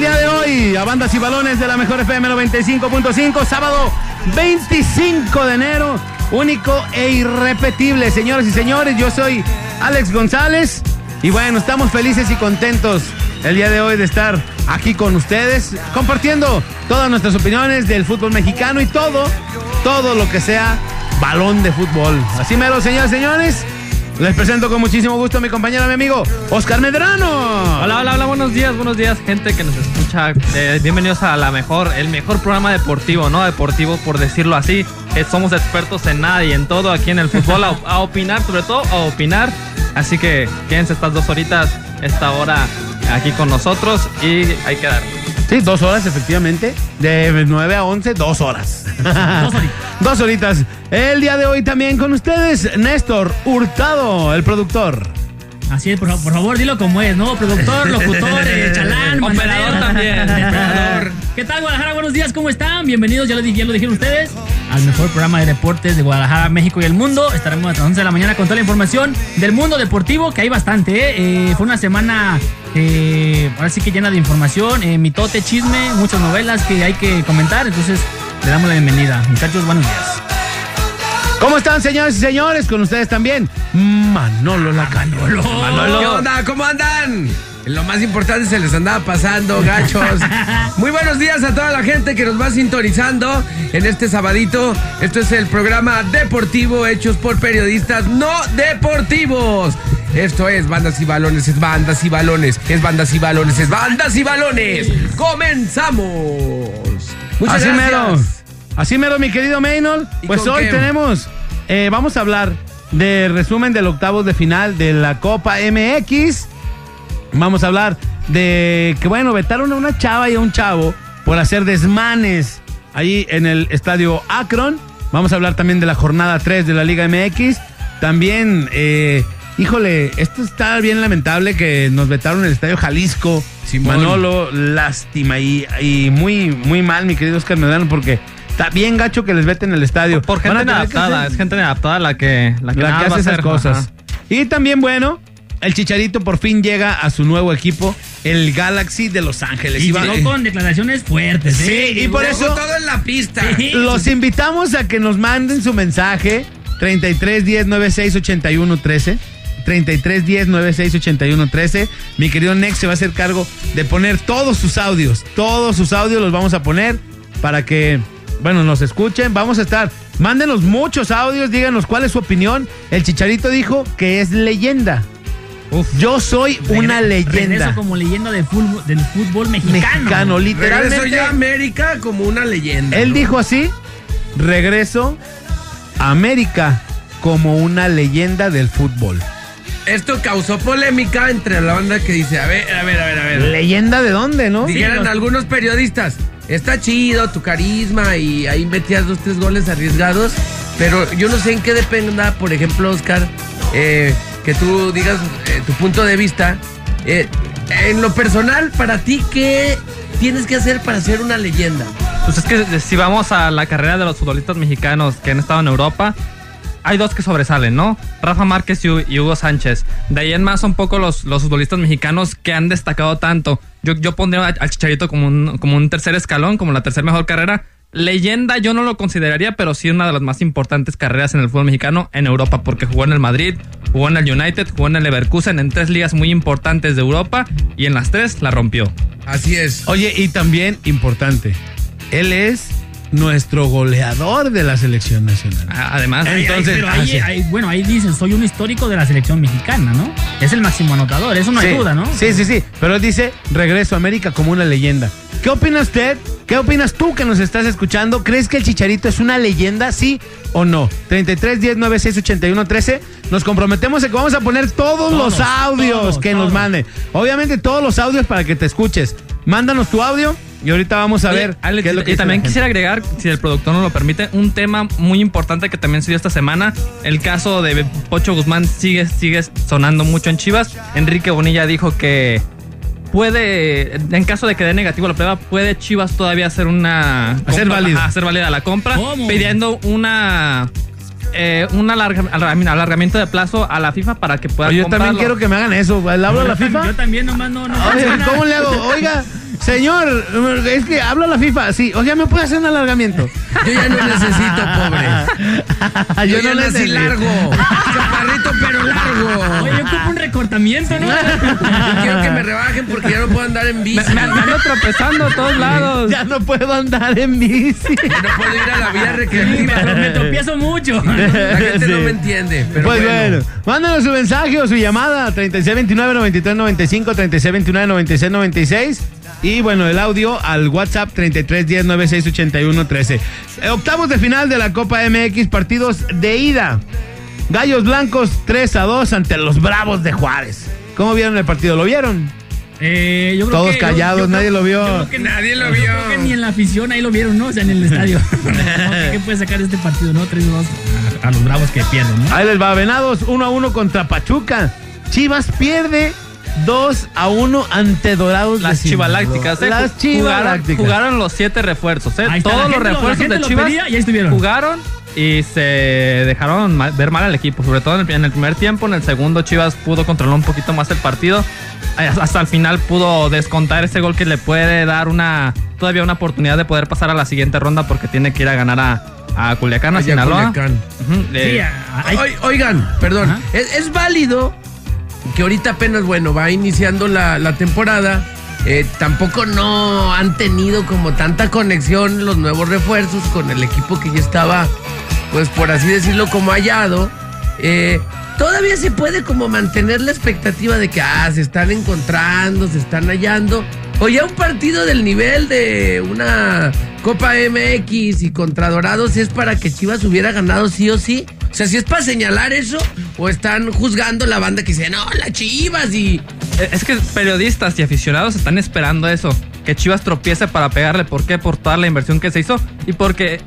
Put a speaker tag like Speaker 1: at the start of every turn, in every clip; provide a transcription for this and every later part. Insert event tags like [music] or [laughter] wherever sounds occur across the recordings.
Speaker 1: el día de hoy a bandas y balones de la mejor FM 95.5, sábado 25 de enero, único e irrepetible. Señoras y señores, yo soy Alex González y bueno, estamos felices y contentos el día de hoy de estar aquí con ustedes, compartiendo todas nuestras opiniones del fútbol mexicano y todo, todo lo que sea balón de fútbol. Así mero, señoras y señores. Les presento con muchísimo gusto a mi compañero, mi amigo, Oscar Medrano.
Speaker 2: Hola, hola, hola, buenos días, buenos días, gente que nos escucha. Eh, bienvenidos a la mejor, el mejor programa deportivo, ¿no? Deportivo, por decirlo así. Somos expertos en nada y en todo aquí en el fútbol, a, a opinar, sobre todo a opinar. Así que quédense estas dos horitas, esta hora aquí con nosotros y hay que dar.
Speaker 1: Sí, dos horas, efectivamente. De 9 a 11, dos horas.
Speaker 3: Dos horitas. [laughs]
Speaker 1: dos horitas. El día de hoy también con ustedes, Néstor Hurtado, el productor.
Speaker 3: Así es, por, fa- por favor, dilo como es, ¿no? Productor, locutor, eh, chalán, [laughs]
Speaker 2: Operador también.
Speaker 3: Operador. ¿Qué tal, Guadalajara? Buenos días, ¿cómo están? Bienvenidos, ya lo, di- ya lo dijeron ustedes, al mejor programa de deportes de Guadalajara, México y el mundo. Estaremos a las 11 de la mañana con toda la información del mundo deportivo, que hay bastante, ¿eh? Eh, fue una semana, eh, ahora sí que llena de información, eh, mitote, chisme, muchas novelas que hay que comentar, entonces le damos la bienvenida. Muchachos, buenos días.
Speaker 1: ¿Cómo están, señores y señores? Con ustedes también, Manolo Lacaño.
Speaker 4: ¿Qué onda? ¿Cómo andan? Lo más importante se les andaba pasando, gachos. [laughs] Muy buenos días a toda la gente que nos va sintonizando en este sabadito. Esto es el programa deportivo hechos por periodistas no deportivos. Esto es bandas y balones, es bandas y balones, es bandas y balones, es bandas y balones. Comenzamos. Muchas
Speaker 1: Así
Speaker 4: gracias.
Speaker 1: mero. Así mero, mi querido Maynol.
Speaker 4: ¿Y
Speaker 1: Pues hoy
Speaker 4: qué?
Speaker 1: tenemos, eh, vamos a hablar de resumen del octavos de final de la Copa MX. Vamos a hablar de que, bueno, vetaron a una chava y a un chavo por hacer desmanes ahí en el estadio Akron. Vamos a hablar también de la jornada 3 de la Liga MX. También, eh, híjole, esto está bien lamentable que nos vetaron el estadio Jalisco.
Speaker 4: Simón.
Speaker 1: Manolo, lástima y, y muy, muy mal, mi querido Oscar Medrano, porque está bien gacho que les veten el estadio.
Speaker 2: Por
Speaker 1: a
Speaker 2: gente
Speaker 1: tener que
Speaker 2: adaptada,
Speaker 1: hacer-
Speaker 2: es gente adaptada la que, la que,
Speaker 1: la hace esas cosas.
Speaker 2: ajá.
Speaker 1: Y también, bueno, el Chicharito por fin llega a su nuevo equipo, el Galaxy de Los Ángeles.
Speaker 3: Y
Speaker 1: Y
Speaker 3: llegó con declaraciones fuertes, ¿eh?
Speaker 1: Sí, y por eso
Speaker 4: todo en la pista.
Speaker 3: Sí.
Speaker 1: los invitamos a que nos manden su mensaje 33 10 96 81 13. 33 10 96 81 13. Mi querido Nex se va a hacer cargo de poner todos sus audios. Todos sus audios los vamos a poner para que, bueno, nos escuchen. Vamos a estar. Mándenos muchos audios, díganos cuál es su opinión. El Chicharito dijo que es leyenda. Yo soy una leyenda.
Speaker 3: Regreso como leyenda del fútbol, del fútbol mexicano.
Speaker 1: Mexicano,
Speaker 4: Regreso
Speaker 1: literalmente.
Speaker 4: ya a América como una leyenda.
Speaker 1: Él
Speaker 4: ¿no?
Speaker 1: dijo así, regreso a América como una leyenda del fútbol.
Speaker 4: Esto causó polémica entre la banda que dice, a ver, a ver, a ver, a ver.
Speaker 1: ¿Leyenda de dónde, no?
Speaker 4: Dijeron
Speaker 3: los-
Speaker 4: algunos periodistas, está chido tu carisma y ahí metías dos, tres goles arriesgados, pero yo no sé en qué dependa, por ejemplo, Oscar, eh, que tú digas eh, tu punto de vista. Eh, en lo personal, para ti, ¿qué tienes que hacer para ser una leyenda?
Speaker 2: Pues es que si vamos a la carrera de los futbolistas mexicanos que han estado en Europa, hay dos que sobresalen, ¿no? Rafa Márquez y, Hu- y Hugo Sánchez. De ahí en más son poco los, los futbolistas mexicanos que han destacado tanto. Yo, yo pondría al Chicharito como un, como un tercer escalón, como la tercera mejor carrera. Leyenda yo no lo consideraría, pero sí una de las más importantes carreras en el fútbol mexicano en Europa, porque jugó en el Madrid, jugó en el United, jugó en el Leverkusen, en tres ligas muy importantes de Europa, y en las tres la rompió.
Speaker 4: Así es.
Speaker 1: Oye, y también importante, él es nuestro goleador de la selección nacional.
Speaker 2: A- Además,
Speaker 3: Ay, ay,
Speaker 1: Entonces,
Speaker 3: pero ahí, bueno, ahí dicen, soy un histórico de la selección mexicana, ¿no? Es el máximo anotador, eso no hay
Speaker 1: Sí,
Speaker 3: duda, ¿no?
Speaker 1: Sí, sí, sí. Pero él dice, regreso a América como una leyenda. ¿Qué opina usted? ¿Qué opinas tú que nos estás escuchando? ¿Crees que el Chicharito es una leyenda, sí o no? 33 10 96 81 13. Nos comprometemos a que vamos a poner todos,
Speaker 3: Todos,
Speaker 1: los audios
Speaker 3: todos,
Speaker 1: que nos manden. Obviamente todos los audios para que te escuches. Mándanos tu audio y ahorita vamos a
Speaker 2: Oye,
Speaker 1: ver
Speaker 2: Alex,
Speaker 1: qué es lo que
Speaker 2: y también quisiera agregar, si el productor nos lo permite, un tema muy importante que también se dio esta semana. El caso de Pocho Guzmán sigue, sigue sonando mucho en Chivas. Enrique Bonilla dijo que puede, en caso de que dé negativo la prueba, puede Chivas todavía hacer una...
Speaker 1: Hacer válida.
Speaker 2: hacer válida la compra,
Speaker 3: ¿Cómo?
Speaker 2: pidiendo una... eh, un alarga- alarga- alargamiento de plazo a la FIFA para que pueda
Speaker 1: Oye, yo también quiero que me hagan eso. ¿Le hablo a la
Speaker 3: Yo
Speaker 1: FIFA?
Speaker 3: Yo también nomás no, no
Speaker 1: Oye. ¿cómo le hago? Oiga, Señor, es que hablo a la FIFA, sí. O sea, ¿me puede hacer un alargamiento?
Speaker 4: Yo ya no necesito, pobre. [laughs] Yo, ya nací
Speaker 1: necesito.
Speaker 4: largo. [laughs] Chaparrito, pero largo.
Speaker 3: Oye, yo ocupo un recortamiento, ¿no?
Speaker 4: Yo quiero que me rebajen porque ya no puedo andar en bici.
Speaker 2: Me, me ando tropezando a todos lados.
Speaker 1: Ya no puedo andar en bici.
Speaker 4: No puedo ir a la vía
Speaker 3: Me,
Speaker 4: recreativa.
Speaker 3: tro- me tropiezo mucho.
Speaker 4: La gente no
Speaker 1: Sí.
Speaker 4: me entiende. Pero
Speaker 1: pues bueno,
Speaker 4: bueno.
Speaker 1: mándanos su mensaje o su llamada 3629-9395, 3629-9696 y bueno, el audio al WhatsApp 3310-968113. Eh, octavos de final de la Copa MX, partidos de ida. Gallos Blancos 3 a 2 ante los Bravos de Juárez. ¿Cómo vieron el partido? ¿Lo vieron?
Speaker 3: Eh, yo creo
Speaker 1: Todos
Speaker 3: que-
Speaker 1: callados, nadie
Speaker 3: creo-
Speaker 1: lo vio.
Speaker 3: yo creo que-
Speaker 4: Nadie lo
Speaker 3: yo
Speaker 4: vio.
Speaker 3: creo que ni en la afición ahí lo vieron, ¿no? O sea, en el estadio. [laughs] ¿Qué puede sacar este partido, no? 3-2 a, a los bravos que pierden, ¿no?
Speaker 1: Ahí les va, Venados 1 a 1 contra Pachuca. Chivas pierde 2 a 1 ante Dorados
Speaker 2: Las chivalácticas, ¿eh?
Speaker 1: Las
Speaker 2: Jugaron,
Speaker 1: chivalácticas.
Speaker 2: jugaron los siete refuerzos, ¿eh? Todos los
Speaker 3: lo-
Speaker 2: refuerzos
Speaker 3: gente
Speaker 2: de
Speaker 3: lo
Speaker 2: Chivas
Speaker 3: pedía y ahí estuvieron.
Speaker 2: jugaron y se dejaron mal- ver mal al equipo. Sobre todo en el, en el primer tiempo, en el segundo Chivas pudo controlar un poquito más el partido. Eh, Hasta el final pudo descontar ese gol que le puede dar una todavía una oportunidad de poder pasar a la siguiente ronda porque tiene que ir a ganar a, a Culiacán, a Sinaloa.
Speaker 4: Culiacán.
Speaker 2: Ujú,
Speaker 3: Sí,
Speaker 2: eh,
Speaker 3: a- hay-
Speaker 4: Oi- Oigan, perdón. Es, es válido que ahorita apenas, bueno, va iniciando la, la temporada. Eh, tampoco no han tenido como tanta conexión los nuevos refuerzos con el equipo que ya estaba, pues por así decirlo, como hallado. Eh, todavía se puede como mantener la expectativa de que, ah, se están encontrando, se están hallando. O ya un partido del nivel de una Copa MX y contra Dorados es para que Chivas hubiera ganado sí o sí. O sea, si es para señalar eso, o están juzgando la banda que dice, no, la Chivas y.
Speaker 2: Es que periodistas y aficionados están esperando eso. Que Chivas tropiece para pegarle. ¿Por qué? Por toda la inversión que se hizo. Y porque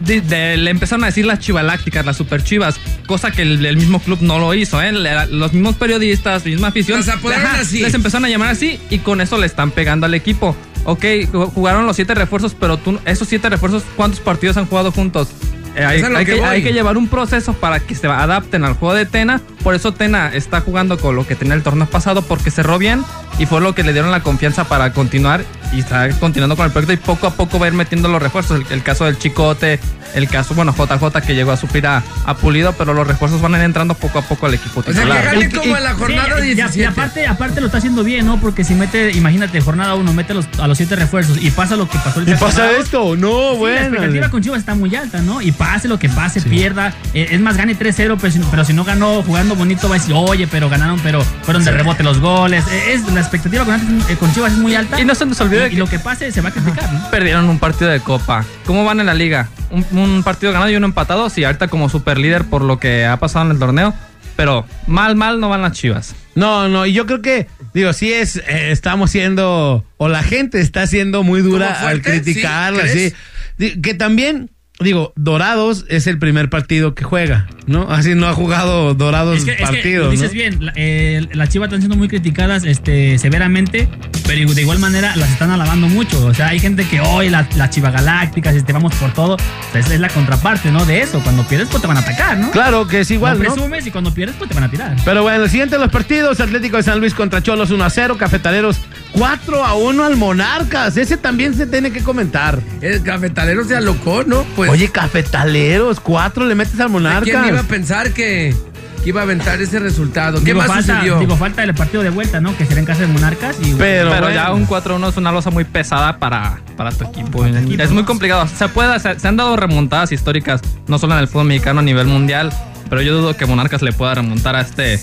Speaker 2: de- de- le empezaron a decir las chivalácticas, las super chivas. Cosa que el, el mismo club no lo hizo. ¿eh? Le- Los mismos periodistas, la misma afición.
Speaker 4: Los apodaron así.
Speaker 2: Les empezaron a llamar así. Y con eso le están pegando al equipo. Ok, ju- jugaron los siete refuerzos. Pero tú, esos siete refuerzos, ¿cuántos partidos han jugado juntos? Eh, hay,
Speaker 4: Es a lo
Speaker 2: hay
Speaker 4: que
Speaker 2: que,
Speaker 4: voy.
Speaker 2: hay que llevar un proceso para que se adapten al juego de Tena. Por eso Tena está jugando con lo que tenía el torneo pasado porque cerró bien y fue lo que le dieron la confianza para continuar y está continuando con el proyecto y poco a poco va a ir metiendo los refuerzos. El, el caso del Chicote, el caso, bueno, JJ que llegó a suplir a, a Pulido, pero los refuerzos van a ir entrando poco a poco al equipo
Speaker 4: O sea,
Speaker 2: titular.
Speaker 4: que gane como en la
Speaker 3: Sí,
Speaker 4: jornada
Speaker 3: y- y-
Speaker 4: 17.
Speaker 3: Y, aparte, aparte lo está haciendo bien, ¿no? Porque si mete, imagínate, jornada uno, mete los- a los siete refuerzos y pasa lo que pasó el
Speaker 1: ¿Y pasa
Speaker 3: pasado.
Speaker 1: esto? No,
Speaker 3: Sí, la
Speaker 1: bueno.
Speaker 3: expectativa con Chivas está muy alta, ¿no? Y pase lo que pase, pierda. Eh, es más, gane 3-0, pero, si- pero si no ganó jugando bonito, va a decir, oye, pero ganaron, pero fueron de rebote los goles. Eh, es, la expectativa con, eh, con Chivas es muy alta.
Speaker 2: Y no se nos olvide
Speaker 3: Y, y
Speaker 2: que-
Speaker 3: lo que pase se va a criticar, ¿no?
Speaker 2: Perdieron un partido de copa. ¿Cómo van en la liga? Un, un partido ganado y uno empatado. Sí, ahorita como super líder por lo que ha pasado en el torneo. Pero mal, mal no van las chivas.
Speaker 1: No, no, y yo creo que, digo, sí es, eh, estamos siendo, o la gente está siendo muy dura
Speaker 4: ¿Como
Speaker 1: al
Speaker 4: fuerte?
Speaker 1: criticarla,
Speaker 4: ¿Sí?
Speaker 1: sí. Que también, digo, Dorados es el primer partido que juega, ¿no? Así no ha jugado Dorados
Speaker 3: Es que, es que
Speaker 1: partidos,
Speaker 3: lo dices
Speaker 1: ¿no?
Speaker 3: bien, la- eh, las Chivas están siendo muy criticadas este, severamente, pero de igual manera las están alabando mucho. O sea, hay gente que hoy las la Chivas Galácticas, este, vamos por todo. O sea, esa es la contraparte, ¿no? De eso. Cuando pierdes, pues te van a atacar, ¿no?
Speaker 1: Claro que es igual,
Speaker 3: no
Speaker 1: ¿no?
Speaker 3: presumes y cuando pierdes, pues te van a tirar.
Speaker 1: Pero bueno, el siguiente de los partidos, Atlético de San Luis contra Cholos 1 a 0, Cafetaleros 4 a 1 al Monarcas. Ese también se tiene que comentar.
Speaker 4: El cafetalero se alocó, ¿no? Pues, [laughs]
Speaker 1: Oye, Cafetaleros, 4 le metes al
Speaker 4: ¿quién iba a pensar que, que iba a aventar ese resultado? ¿Qué
Speaker 3: digo,
Speaker 4: más
Speaker 3: falta,
Speaker 4: sucedió?
Speaker 3: digo, falta el partido de vuelta, ¿no? Que será en casa de Monarcas. Y,
Speaker 1: Pero
Speaker 2: Pero,
Speaker 1: bueno.
Speaker 2: ya un 4-1 es una losa muy pesada para, para tu equipo.
Speaker 3: equipo,
Speaker 2: es muy complicado. Se, puede, se, se han dado remontadas históricas, no solo en el fútbol mexicano a nivel mundial, pero yo dudo que Monarcas le pueda remontar a este,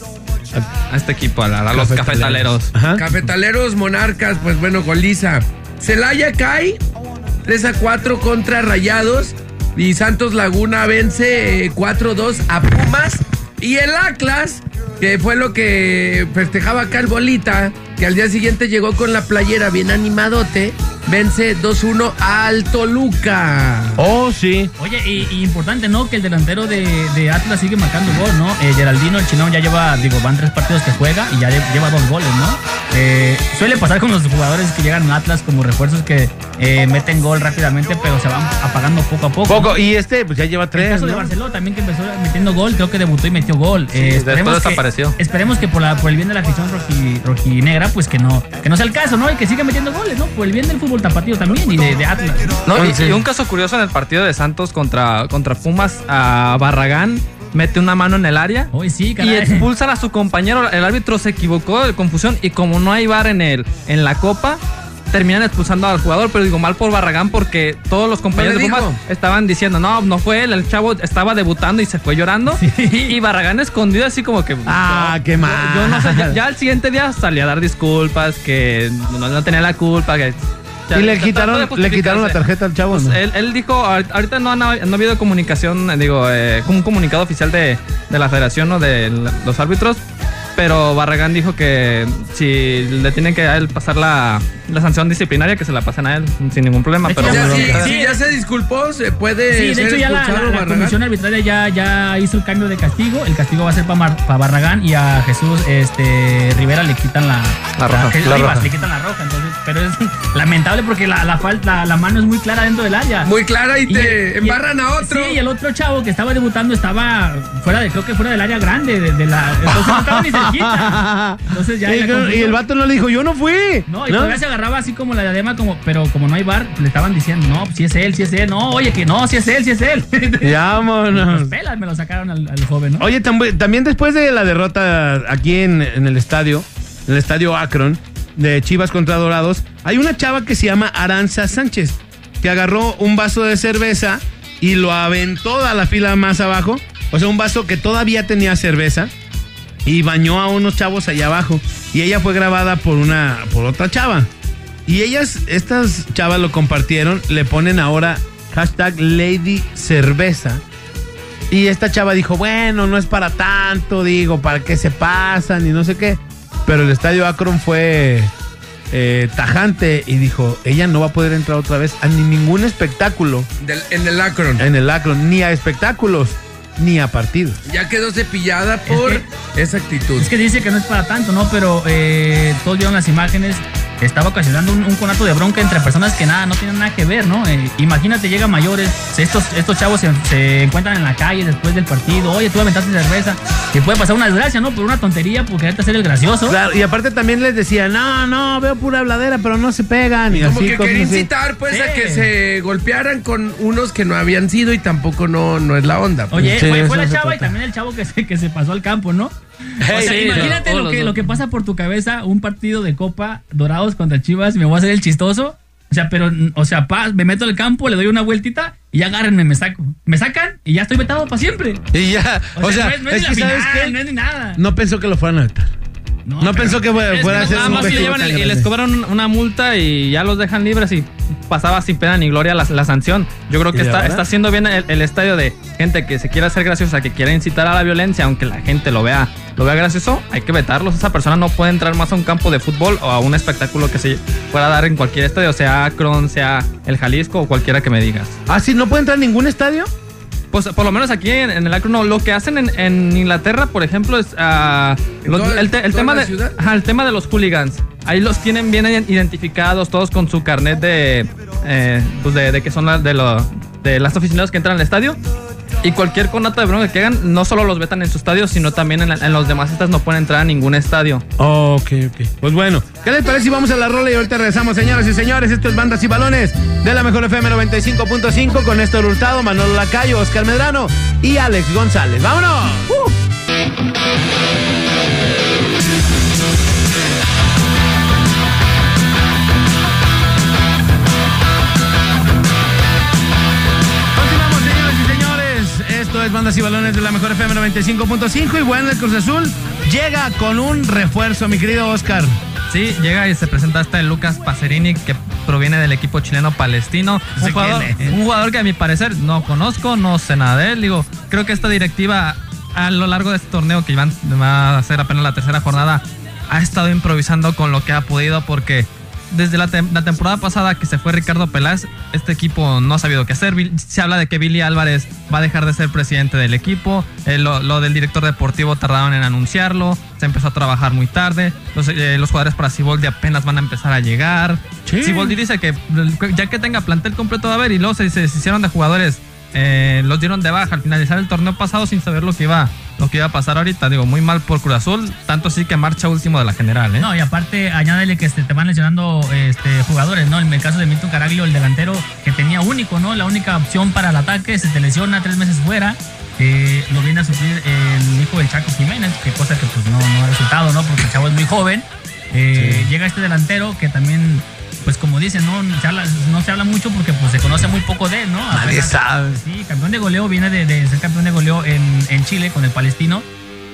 Speaker 2: a, este equipo, a, la- a los cafetaleros.
Speaker 1: Ajá.
Speaker 4: Cafetaleros, Monarcas, pues bueno, goliza. Celaya cae 3 a 4 contra Rayados. Y Santos Laguna vence eh, 4-2 a Pumas. Y el Atlas, que fue lo que festejaba acá el Bolita, que al día siguiente llegó con la playera bien animadote. Vence 2-1 al Toluca.
Speaker 1: Oh, sí.
Speaker 3: Oye, y, y importante, ¿no? Que el delantero de, de Atlas sigue marcando gol, ¿no? Eh, Geraldino, el chino, ya lleva, digo, van tres partidos que juega y ya lle- lleva dos goles, ¿no? Eh, suele pasar con los jugadores que llegan a Atlas como refuerzos que eh, meten gol rápidamente, pero se van apagando poco a poco. ¿no?
Speaker 1: Poco. Y este, pues ya lleva
Speaker 3: El
Speaker 1: tres,
Speaker 3: caso de
Speaker 1: ¿no?
Speaker 3: Barcelona también que empezó metiendo gol, creo que debutó y metió gol. Eh,
Speaker 2: después
Speaker 3: que-
Speaker 2: desapareció.
Speaker 3: esperemos que por, la, por el bien de la afición roji- rojinegra, pues que no, que no sea el caso, ¿no? Y que siga metiendo goles, ¿no? Por el bien del fútbol tapatío también y de, de Atlas.
Speaker 2: No, y,
Speaker 1: Sí.
Speaker 2: y un caso curioso en el partido de Santos contra, contra Pumas, a Barragán mete una mano en el área
Speaker 3: sí,
Speaker 2: y expulsan a su compañero. El árbitro se equivocó de confusión y como no hay bar en el en la copa, terminan expulsando al jugador, pero digo mal por Barragán porque todos los compañeros
Speaker 4: ¿No le
Speaker 2: de Pumas estaban diciendo, no, no fue él, el chavo estaba debutando y se fue llorando. Y Barragán escondido así como que...
Speaker 1: Ah, qué mal.
Speaker 2: Yo, no sé, ya, ya al siguiente día salía a dar disculpas, que no, no tenía la culpa, que...
Speaker 1: Y le quitaron, le quitaron la tarjeta al chavo, ¿no?
Speaker 2: Él, él dijo, ahor- ahorita no, han- no ha habido comunicación, eh, digo, eh, como un comunicado oficial de, de la federación o de los árbitros, pero Barragán dijo que si le tienen que a él pasar la, la sanción disciplinaria, que se la pasen a él sin ningún problema. Pero
Speaker 4: Ya,
Speaker 3: sí.
Speaker 4: si ya se disculpó, se puede
Speaker 3: Sí, de
Speaker 4: ser
Speaker 3: hecho ya la, comisión arbitraria ya, ya hizo el cambio de castigo. El castigo va a ser para Barragán y a Jesús este, Rivera le quitan la,
Speaker 2: La roja,
Speaker 3: que-
Speaker 2: la
Speaker 3: Rivas,
Speaker 2: roja.
Speaker 3: le quitan la roja. Entonces, pero es [laughs] lamentable porque la, la, falta, la mano es muy clara dentro del área.
Speaker 4: Muy clara y
Speaker 3: Y
Speaker 4: te
Speaker 3: el- y
Speaker 4: embarran
Speaker 3: el-
Speaker 4: a otro.
Speaker 3: Sí, y el otro chavo que estaba debutando estaba fuera de, creo que fuera del área grande de, de la. Entonces no estaba ni cerquita. [laughs] Entonces ya.
Speaker 1: y,
Speaker 3: la
Speaker 1: y el vato no le dijo, yo no fui.
Speaker 3: No, y todavía se agarraba así como la diadema, como, pero como no hay bar, le estaban diciendo, no, si es él, si es él, no, oye, que no, si es él, si es él. [laughs]
Speaker 1: Ya.
Speaker 3: Los pelas me lo sacaron al, al joven, ¿no?
Speaker 1: Oye, tam- también después de la derrota aquí en, en el estadio, en el estadio Akron, de Chivas contra Dorados, hay una chava que se llama Aranza Sánchez, que agarró un vaso de cerveza y lo aventó a la fila más abajo. O sea, un vaso que todavía tenía cerveza y bañó a unos chavos allá abajo. Y ella fue grabada por una, por otra chava. Y ellas, estas chavas lo compartieron, le ponen ahora hashtag Lady Cerveza. Y esta chava dijo, bueno, no es para tanto, digo, para qué se pasan y no sé qué. Pero el estadio Akron fue eh, tajante y dijo, ella no va a poder entrar otra vez a ni ningún espectáculo
Speaker 4: Del- en el Akron.
Speaker 1: en el Akron, ni a espectáculos, ni a partidos.
Speaker 4: Ya quedó cepillada por
Speaker 3: que-
Speaker 4: esa actitud.
Speaker 3: Es que dice que no es para tanto, ¿no? Pero eh, todos vieron las imágenes. Estaba ocasionando un, un conato de bronca entre personas que nada, no tienen nada que ver, ¿no? Eh, imagínate, llega mayores, estos, estos chavos se, se encuentran en la calle después del partido. Oye, tú aventaste cerveza. Que puede pasar una desgracia, ¿no? Por una tontería, por quererte hacer el gracioso.
Speaker 1: Claro, y aparte también les decía, no, no, veo pura habladera, pero no se pegan. Y
Speaker 4: Como
Speaker 1: así,
Speaker 4: que quería
Speaker 1: así.
Speaker 4: incitar pues
Speaker 3: Sí.
Speaker 4: a que se golpearan con unos que no habían sido y tampoco no, no es la onda. pues.
Speaker 3: Oye,
Speaker 1: Sí,
Speaker 3: fue, fue la chava y también el chavo que se, que se pasó al campo, ¿no? O sea,
Speaker 2: sí,
Speaker 3: imagínate lo que, lo que pasa por tu cabeza, un partido de Copa Dorados contra Chivas, me voy a hacer el chistoso. O sea, pero, o sea, paz, me meto al campo, le doy una vueltita y ya agárrenme, me saco. Me sacan y ya estoy vetado para siempre.
Speaker 1: Y ya, o, sea,
Speaker 3: no es, no es
Speaker 1: es
Speaker 3: ni
Speaker 1: que
Speaker 3: la
Speaker 1: ¿sabes
Speaker 3: final,
Speaker 1: qué?
Speaker 3: no es ni nada.
Speaker 1: No pensó que lo fueran a vetar. No
Speaker 3: pero-
Speaker 1: pensó que fuera, fuera a ser
Speaker 2: Nada
Speaker 1: un
Speaker 2: más le llevan el- y les cobran una multa y ya los dejan libres y pasaba sin pena ni gloria la, la sanción. Yo creo
Speaker 1: ¿Y
Speaker 2: que está, está haciendo bien el, el estadio de gente que se quiera hacer graciosa, que quiera incitar a la violencia, aunque la gente lo vea, lo vea gracioso, hay que vetarlos. Esa persona no puede entrar más a un campo de fútbol o a un espectáculo que se pueda dar en cualquier estadio, sea Akron, sea el Jalisco o cualquiera que me digas.
Speaker 1: Ah, sí, no puede entrar a ningún estadio.
Speaker 2: Pues por lo menos aquí en, en el Akron, no, lo que hacen en, en Inglaterra, por ejemplo, es ah,
Speaker 4: ¿En
Speaker 2: los-
Speaker 4: toda-
Speaker 2: el, te- el
Speaker 4: toda
Speaker 2: tema de, ajá, el tema de los hooligans. Ahí los tienen bien ident- identificados, todos con su carnet de, eh, pues de, de que son la- de, lo, de las aficionados que entran al estadio. Y cualquier conato de bronca que hagan, no solo los vetan en su estadio, sino también en, la- en los demás estas no pueden entrar a ningún estadio.
Speaker 1: Ok, ok. Pues bueno, ¿qué les parece si vamos a la rola y ahorita regresamos, señoras y señores? Esto es Bandas y Balones de la Mejor FM 95.5 con Néstor Hurtado, Manolo Lacayo, Oscar Medrano y Alex González. ¡Vámonos! Continuamos, Bandas y Balones de la Mejor FM 95.5 y bueno, el Cruz Azul llega con un refuerzo, mi querido Oscar.
Speaker 2: Sí, llega y se presenta hasta el Lucas Pacerini, que proviene del equipo chileno palestino. Un jugador, un jugador que a mi parecer no conozco, no sé nada de él. Digo, creo que esta directiva a lo largo de este torneo, que van, va a ser apenas la tercera jornada, ha estado improvisando con lo que ha podido porque desde la, tem- la temporada pasada que se fue Ricardo Peláez, este equipo no ha sabido qué hacer. Se habla de que Billy Álvarez va a dejar de ser presidente del equipo. Eh, lo, lo del director deportivo tardaron en anunciarlo. Se empezó a trabajar muy tarde. Los, eh, los jugadores para Siboldi apenas van a empezar a llegar.
Speaker 1: Sí.
Speaker 2: Siboldi dice que ya que tenga plantel completo a haber y luego se, se hicieron de jugadores. Eh, los dieron de baja al finalizar el torneo pasado sin saber lo que iba lo que iba a pasar ahorita. Digo, muy mal por Cruz Azul. Tanto así que marcha último de la general. ¿eh?
Speaker 3: No, y aparte, añádele que este, te van lesionando este, jugadores, ¿no? En el caso de Milton Caraglio, el delantero que tenía único, ¿no? La única opción para el ataque, se te lesiona tres meses fuera. Eh, lo viene a suplir el hijo del Chaco Jiménez, que cosa que pues no, no ha resultado, ¿no? Porque el chavo es muy joven. Eh, Llega este delantero que también, pues como dicen, ¿no? Se habla- no se habla mucho porque pues se conoce muy poco de él, ¿no?
Speaker 1: Nadie
Speaker 3: Apenas-
Speaker 1: sabe.
Speaker 3: Sí, campeón de goleo, viene de, de ser campeón de goleo en, en Chile con el palestino.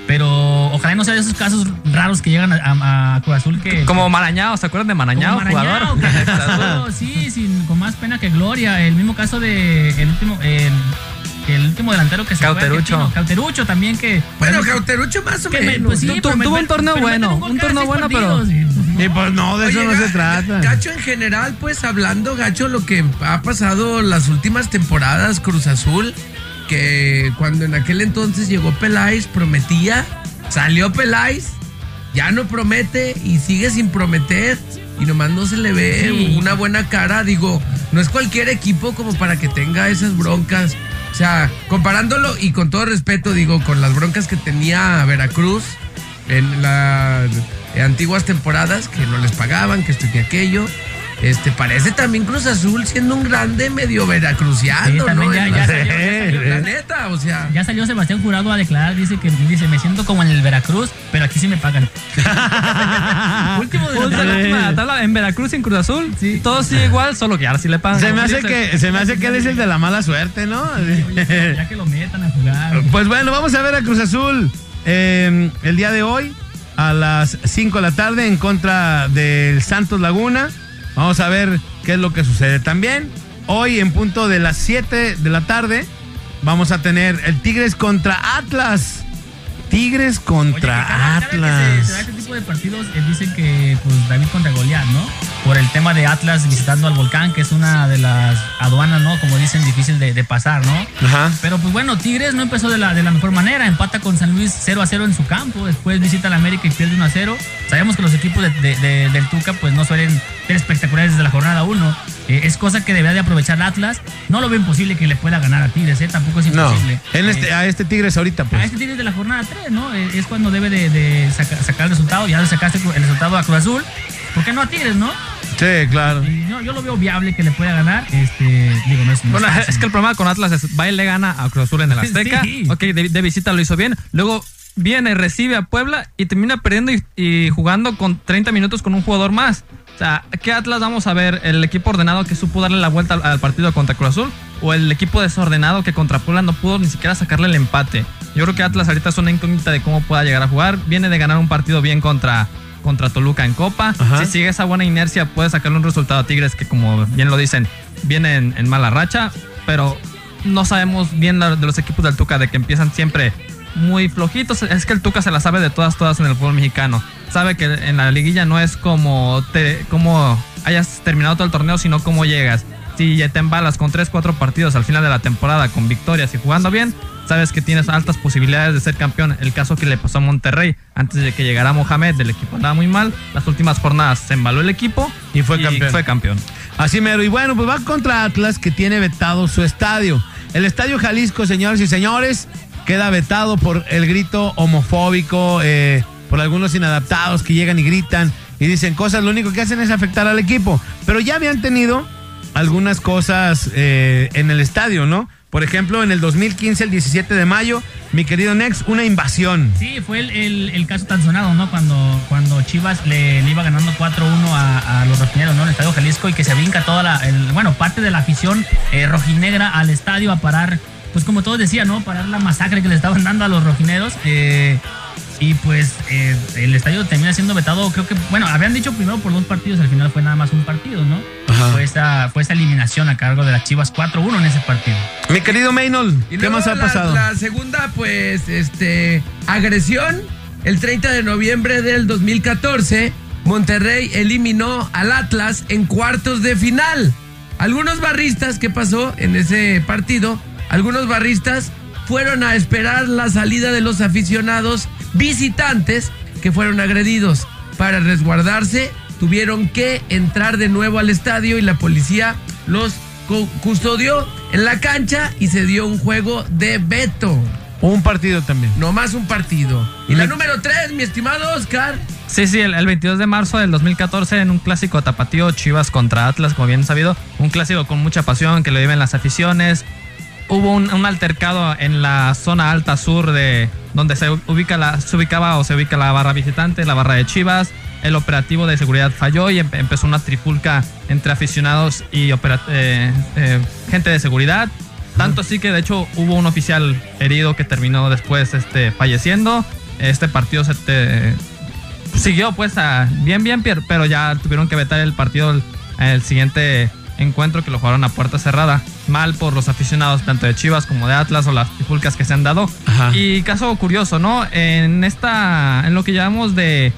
Speaker 3: Pero ojalá no sea de esos casos raros que llegan a, a- a Cruz Azul que.
Speaker 2: Como Marañao, ¿se acuerdan de Marañao,
Speaker 3: como Marañao,
Speaker 2: jugador? [laughs]
Speaker 3: sí, sin, con más pena que gloria. El mismo caso de el último, el, el último delantero que se fue
Speaker 2: Cauterucho.
Speaker 3: Cauterucho también que.
Speaker 4: Bueno, Cauterucho más o
Speaker 3: me-
Speaker 4: menos.
Speaker 3: pues sí,
Speaker 2: Tu- tu-
Speaker 3: pero me-
Speaker 2: tuvo un torneo bueno, un torneo bueno, pero-
Speaker 3: partidos, pues.
Speaker 1: Y pues no, de eso no se trata.
Speaker 4: Gacho en general, pues hablando, Gacho, lo que ha pasado las últimas temporadas Cruz Azul, que cuando en aquel entonces llegó Peláez, prometía, salió Peláez, ya no promete y sigue sin prometer. Y nomás no se le ve
Speaker 3: Sí.
Speaker 4: una buena cara. Digo, no es cualquier equipo como para que tenga esas broncas. O sea, comparándolo y con todo respeto, digo, con las broncas que tenía Veracruz en las antiguas temporadas, que no les pagaban, que esto y que aquello. Este, parece también Cruz Azul siendo un grande medio veracruciano,
Speaker 3: Sí, también
Speaker 4: ¿no?
Speaker 3: ya- ya salió- ya salió.
Speaker 4: la neta, o sea.
Speaker 3: Ya salió Sebastián Jurado a declarar, dice que dice, me siento como en el Veracruz, pero aquí sí me pagan. [laughs] Último de la
Speaker 2: Última-
Speaker 3: tabla.
Speaker 2: en Veracruz y en Cruz Azul.
Speaker 3: Sí.
Speaker 2: Todo sigue igual, solo que ahora sí le pagan.
Speaker 1: Se me hace que, se me hace que él es el de la mala suerte, ¿no?
Speaker 3: Ya que lo metan a jugar.
Speaker 1: Pues bueno, vamos a ver a Cruz Azul eh, el día de hoy a las 5 de la tarde en contra del Santos Laguna. Vamos a ver qué es lo que sucede. También hoy en punto de las 7 de la tarde vamos a tener el Tigres contra Atlas. Tigres
Speaker 3: Oye,
Speaker 1: contra
Speaker 3: que cada- cada que
Speaker 1: Atlas.
Speaker 3: se, se da este tipo de partidos, eh, dicen que pues David contra Goliat, ¿no? Por el tema de Atlas visitando al volcán, que es una de las aduanas, ¿no? Como dicen, difícil de, de pasar, ¿no?
Speaker 1: Ajá.
Speaker 3: Pero pues bueno, Tigres no empezó de la, de la mejor manera, empata con San Luis 0 a 0 en su campo, después visita al América y pierde 1 a 0. Sabemos que los equipos de- de- de- del Tuca pues no suelen ser espectaculares desde la jornada 1. Eh, es cosa que debería de aprovechar Atlas. No lo veo imposible que le pueda ganar a Tigres, ¿eh? Tampoco es
Speaker 1: No,
Speaker 3: imposible.
Speaker 1: en
Speaker 3: Eh,
Speaker 1: este, a este Tigres ahorita,
Speaker 3: a
Speaker 1: pues.
Speaker 3: este Tigres de la jornada 3, ¿no? Eh, Es cuando debe de, de saca- sacar el resultado. Ya le sacaste el resultado a Cruz Azul. ¿Por qué no a Tigres, no?
Speaker 1: Sí, claro.
Speaker 3: Y yo, yo lo veo viable que le pueda ganar. Este, digo, no es, no
Speaker 2: Bueno, es que el problema con Atlas es, va y le gana a Cruz Azul en el [laughs] Azteca.
Speaker 3: Sí.
Speaker 2: Ok, de, de visita lo hizo bien. Luego viene, recibe a Puebla y termina perdiendo y, y jugando con 30 minutos con un jugador más. O sea, ¿qué Atlas vamos a ver? ¿El equipo ordenado que supo darle la vuelta al, al partido contra Cruz Azul? ¿O el equipo desordenado que contra Puebla no pudo ni siquiera sacarle el empate? Yo creo que Atlas ahorita es una incógnita de cómo pueda llegar a jugar. Viene de ganar un partido bien contra, contra Toluca en Copa.
Speaker 1: Ajá.
Speaker 2: Si sigue esa buena inercia, puede sacarle un resultado a Tigres que, como bien lo dicen, viene en, en mala racha. Pero no sabemos bien de los equipos del Tuca, de que empiezan siempre muy flojitos. Es que el Tuca se la sabe de todas, todas en el fútbol mexicano. Sabe que en la liguilla no es como, te, como hayas terminado todo el torneo, sino cómo llegas. Si ya te embalas con 3, 4 partidos al final de la temporada con victorias y jugando bien, sabes que tienes altas posibilidades de ser campeón. El caso que le pasó a Monterrey antes de que llegara Mohamed, el equipo andaba muy mal. Las últimas jornadas se embaló el equipo
Speaker 1: Y fue campeón.
Speaker 2: Fue campeón.
Speaker 1: Así mero. Y bueno, pues va contra Atlas que tiene vetado su estadio. El Estadio Jalisco, señores y señores, queda vetado por el grito homofóbico, eh, por algunos inadaptados que llegan y gritan y dicen cosas. Lo único que hacen es afectar al equipo. Pero ya habían tenido algunas cosas eh, en el estadio, ¿no? Por ejemplo, en el 2015, el 17 de mayo, mi querido Nex, una invasión.
Speaker 3: Sí, fue el, el- caso tan sonado, ¿no? Cuando, cuando Chivas le, iba ganando 4-1 a, a los rojineros, ¿no? En el Estadio Jalisco y que se brinca toda la, bueno, parte de la afición eh, rojinegra al estadio a parar, pues como todos decían, ¿no? Parar la masacre que le estaban dando a los rojineros. eh, y pues eh, el estadio termina siendo vetado, creo que, bueno, habían dicho primero por dos partidos, al final fue nada más un partido, ¿no?
Speaker 1: Ajá.
Speaker 3: Fue esa, fue esa eliminación a cargo de las Chivas 4-1 en ese partido.
Speaker 1: Mi querido Maynold,
Speaker 4: Y
Speaker 1: ¿qué
Speaker 4: luego
Speaker 1: más ha
Speaker 4: la-
Speaker 1: pasado?
Speaker 4: La, segunda, pues, este, agresión, el 30 de noviembre del 2014, Monterrey eliminó al Atlas en cuartos de final. Algunos barristas, ¿qué pasó en ese partido? Algunos barristas fueron a esperar la salida de los aficionados visitantes que fueron agredidos. Para resguardarse, tuvieron que entrar de nuevo al estadio y la policía los custodió en la cancha y se dio un juego de veto.
Speaker 1: Un partido también.
Speaker 4: No más un partido. Y la número 3, mi estimado Oscar.
Speaker 2: Sí, sí, el, 22 de marzo del 2014 en un clásico tapatío Chivas contra Atlas, como bien sabido. Un clásico con mucha pasión que lo viven las aficiones. Hubo un, altercado en la zona alta sur de donde se, ubica la, se ubicaba o se ubica la barra visitante, la barra de Chivas. El operativo de seguridad falló y empezó una trifulca entre aficionados y eh, eh, gente de seguridad. Tanto así que de hecho hubo un oficial herido que terminó después este, falleciendo. Este partido se siguió pues a, bien, bien, pero ya tuvieron que vetar el partido el, siguiente encuentro que lo jugaron a puerta cerrada. Mal por los aficionados tanto de Chivas como de Atlas o las trifulcas que se han dado. Y caso curioso, ¿no? En esta, en lo que llamamos de,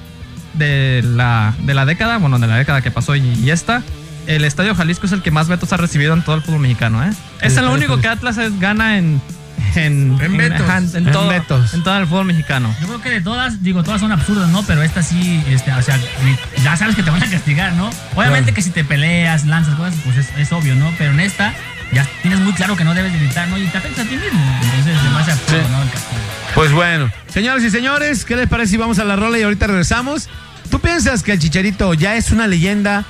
Speaker 2: de, la, de la década, bueno, de la década que pasó y, y esta, el Estadio Jalisco es el que más vetos ha recibido en todo el fútbol mexicano, ¿eh? Es el único que Atlas gana en en,
Speaker 4: en,
Speaker 2: en, todo, en todo el fútbol mexicano.
Speaker 3: Yo creo que de todas, digo, todas son absurdas, ¿no? Pero esta sí, este, o sea, ya sabes que te van a castigar, ¿no? Obviamente que si te peleas, lanzas cosas, pues es, obvio, ¿no? Pero en esta ya tienes muy claro que no debes gritar, ¿no? Y te afecta a ti mismo. Entonces, demasiado absurdo, ¿no? El castigo.
Speaker 1: Pues bueno, señoras y señores, ¿qué les parece si vamos a la rola y ahorita regresamos? ¿Tú piensas que el Chicharito ya es una leyenda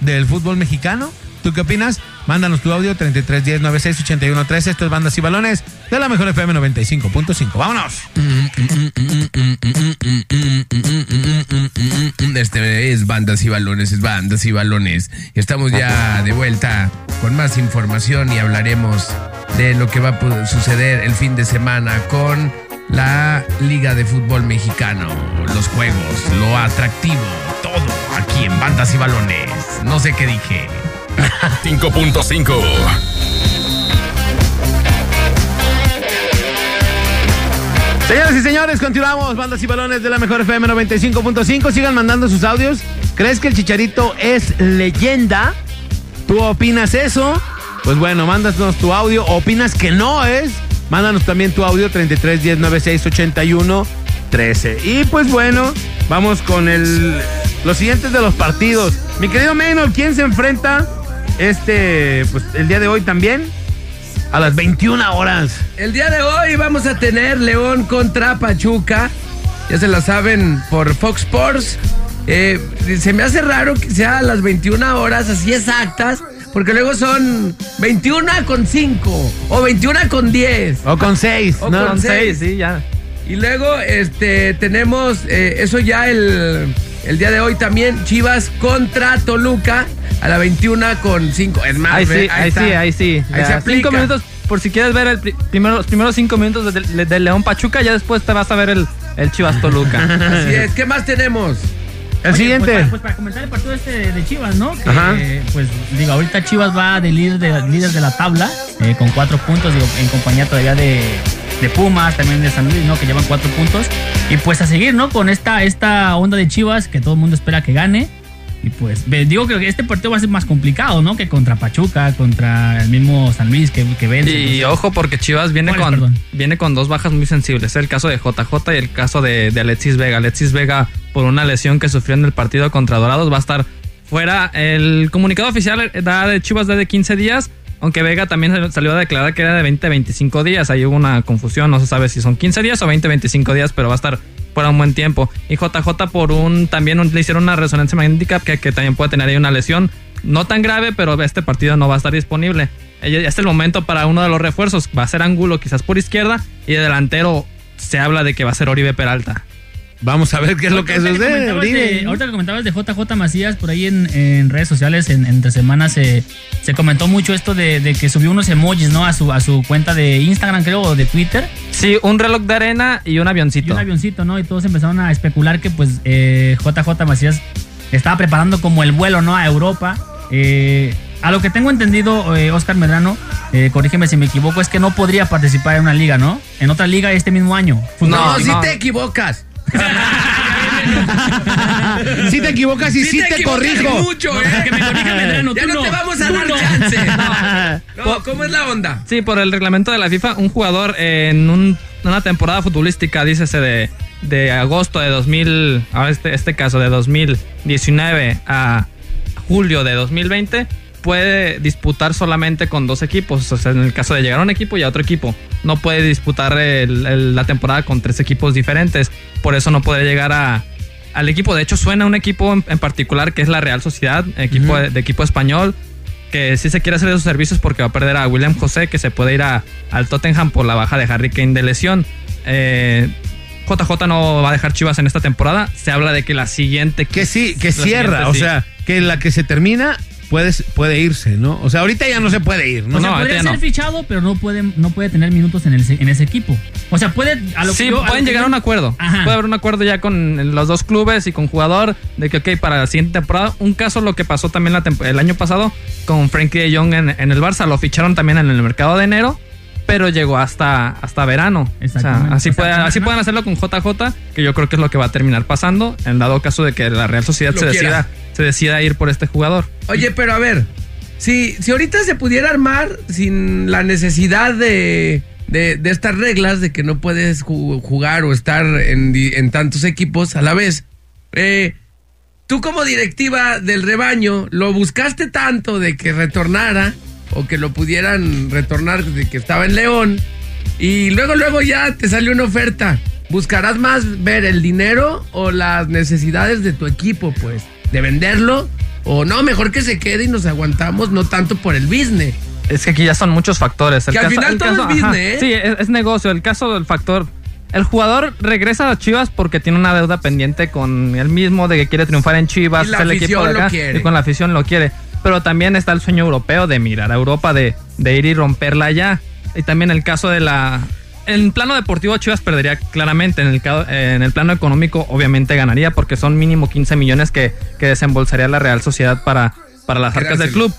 Speaker 1: del fútbol mexicano? ¿Tú qué opinas? Mándanos tu audio 3310 968113. Esto es Bandas y Balones de la Mejor FM 95.5. ¡Vámonos!
Speaker 4: Este es Bandas y Balones, es Bandas y Balones. Estamos ya de vuelta con más información y hablaremos de lo que va a suceder el fin de semana con la Liga de Fútbol Mexicano, los juegos, lo atractivo, todo aquí en Bandas y Balones. No sé qué dije. [laughs]
Speaker 5: 5.5
Speaker 1: Señoras y señores, continuamos. Bandas y balones de la mejor FM 95.5. Sigan mandando sus audios. ¿Crees que el chicharito es leyenda? ¿Tú opinas eso? Pues bueno, mándanos tu audio. ¿Opinas que no es? Mándanos también tu audio 33 10 96 81 13. Y pues bueno, vamos con el, los siguientes de los partidos. Mi querido Menor, ¿quién se enfrenta este, pues el día de hoy también, a las 21 horas.
Speaker 4: El día de hoy vamos a tener León contra Pachuca. Ya se la saben por Fox Sports. Eh, se me hace raro que sea a las 21 horas así exactas. Porque luego son 21 con 5 o 21 con 10.
Speaker 1: O con 6.
Speaker 2: O con 6, sí, ya.
Speaker 4: Y luego este, tenemos eh, eso ya el, el día de hoy también. Chivas contra Toluca a la 21 con 5. Es más,
Speaker 2: ahí sí, ahí, sí, ahí sí. Ahí se cinco minutos, por si quieres ver el primero, los primeros 5 minutos del León Pachuca, ya después te vas a ver el, el Chivas Toluca. [laughs]
Speaker 4: Así es, ¿qué más tenemos?
Speaker 1: El siguiente.
Speaker 3: Pues para, pues para, comentar el partido este de Chivas, ¿no? Que, pues digo, ahorita Chivas va de líder de, líder de la tabla eh, con cuatro puntos, digo, en compañía todavía de, de Pumas, también de San Luis, ¿no? Que llevan cuatro puntos. Y pues a seguir, ¿no? Con esta, esta onda de Chivas que todo el mundo espera que gane. Y pues digo que este partido va a ser más complicado, ¿no? Que contra Pachuca, contra el mismo San Luis que, que vence.
Speaker 2: Y ojo porque Chivas viene con, viene con dos bajas muy sensibles. El caso de JJ y el caso de, Alexis Vega. Alexis Vega por una lesión que sufrió en el partido contra Dorados va a estar fuera. El comunicado oficial da de Chivas de 15 días. Aunque Vega también salió a declarar que era de 20 a 25 días. Ahí hubo una confusión, no se sabe si son 15 días o 20 a 25 días, pero va a estar por un buen tiempo. Y JJ por un, también le hicieron una resonancia magnética que, que también puede tener ahí una lesión. No tan grave, pero este partido no va a estar disponible. Este es el momento para uno de los refuerzos. Va a ser Ángulo quizás por izquierda y de delantero se habla de que va a ser Oribe Peralta.
Speaker 1: Vamos a ver qué es lo que sucede.
Speaker 3: ahorita que comentabas de JJ Macías, por ahí en, redes sociales, en, entre semanas, se, se comentó mucho esto de, que subió unos emojis, ¿no? A su, a su cuenta de Instagram, creo, o de Twitter.
Speaker 2: Sí, un reloj de arena y un avioncito.
Speaker 3: Y un avioncito, ¿no? Y todos empezaron a especular que, pues, eh, JJ Macías estaba preparando como el vuelo, ¿no? A Europa. Eh, a lo que tengo entendido, eh, Oscar Medrano, corrígeme si me equivoco, es que no podría participar en una liga, ¿no? En otra liga este mismo año.
Speaker 4: No, si te equivocas. [laughs]
Speaker 1: si te equivocas y sí, te,
Speaker 4: equivocas
Speaker 1: corrijo.
Speaker 4: mucho, ¿eh?
Speaker 3: Para que me corrija Medrano,
Speaker 4: Ya
Speaker 3: tú
Speaker 4: no,
Speaker 3: no,
Speaker 4: te vamos a dar [laughs]
Speaker 3: no.
Speaker 4: chance. No, ¿cómo es la onda?
Speaker 2: Sí, por el reglamento de la FIFA, un jugador en un- una temporada futbolística, dícese de, de agosto de 2000, ahora este, este caso de 2019 a julio de 2020, puede disputar solamente con dos equipos. O sea, en el caso de llegar a un equipo y a otro equipo. No puede disputar el- el- la temporada con tres equipos diferentes. Por eso no puede llegar a, al equipo. De hecho, suena un equipo en, en particular que es la Real Sociedad, equipo de, de equipo español, que sí se quiere hacer esos servicios porque va a perder a William José, que se puede ir a, al Tottenham por la baja de Harry Kane de lesión. Eh, JJ no va a dejar Chivas en esta temporada. Se habla de que la siguiente.
Speaker 1: Que sí, que cierra. O
Speaker 2: sí.
Speaker 1: sea, que la que se termina puedes, puede irse, ¿no? O sea, ahorita ya no se puede ir, ¿no?
Speaker 3: O sea,
Speaker 2: No,
Speaker 3: podría ser
Speaker 2: no.
Speaker 3: fichado, pero no puede, no puede tener minutos en, el, en ese equipo. O sea, puede. A lo que
Speaker 2: Sí,
Speaker 3: yo- a lo
Speaker 2: pueden
Speaker 3: que
Speaker 2: llegar a un acuerdo.
Speaker 3: Ajá.
Speaker 2: Puede haber un acuerdo ya con los dos clubes y con jugador de que, ok, para la siguiente temporada. Un caso lo que pasó también la el año pasado con Frankie de Jong en, en el Barça. Lo ficharon también en el mercado de enero, pero llegó hasta, hasta verano. O sea,
Speaker 3: Exactamente.
Speaker 2: así, puede- así pueden hacerlo con JJ, que yo creo que es lo que va a terminar pasando en dado caso de que la Real Sociedad
Speaker 4: Lo
Speaker 2: se
Speaker 4: quiera.
Speaker 2: decida, se decida ir por este jugador.
Speaker 4: Oye, pero a ver, si, si ahorita se pudiera armar sin la necesidad de, de, de estas reglas de que no puedes ju- jugar o estar en, en tantos equipos a la vez, eh, tú como directiva del rebaño, ¿lo buscaste tanto de que retornara o que lo pudieran retornar de que estaba en León? Y luego, luego ya te salió una oferta. ¿Buscarás más ver el dinero o las necesidades de tu equipo, pues? ¿De venderlo? O no, mejor que se quede y nos aguantamos, no tanto por el business.
Speaker 2: Es que aquí ya son muchos factores. El
Speaker 4: Que al final
Speaker 2: el
Speaker 4: todo es business, ¿eh?
Speaker 2: Sí, es, es negocio. El caso del factor. El jugador regresa a Chivas porque tiene una deuda pendiente con él mismo de que quiere triunfar en Chivas.
Speaker 4: Y la
Speaker 2: es el
Speaker 4: afición
Speaker 2: equipo de
Speaker 4: lo
Speaker 2: acá,
Speaker 4: quiere.
Speaker 2: Y con la afición lo quiere. Pero también está el sueño europeo de mirar a Europa, de, de ir y romperla allá. Y también el caso de la. En plano deportivo, Chivas perdería claramente. En el, en el plano económico, obviamente ganaría porque son mínimo 15 millones que, que desembolsaría la Real Sociedad para, para las arcas del club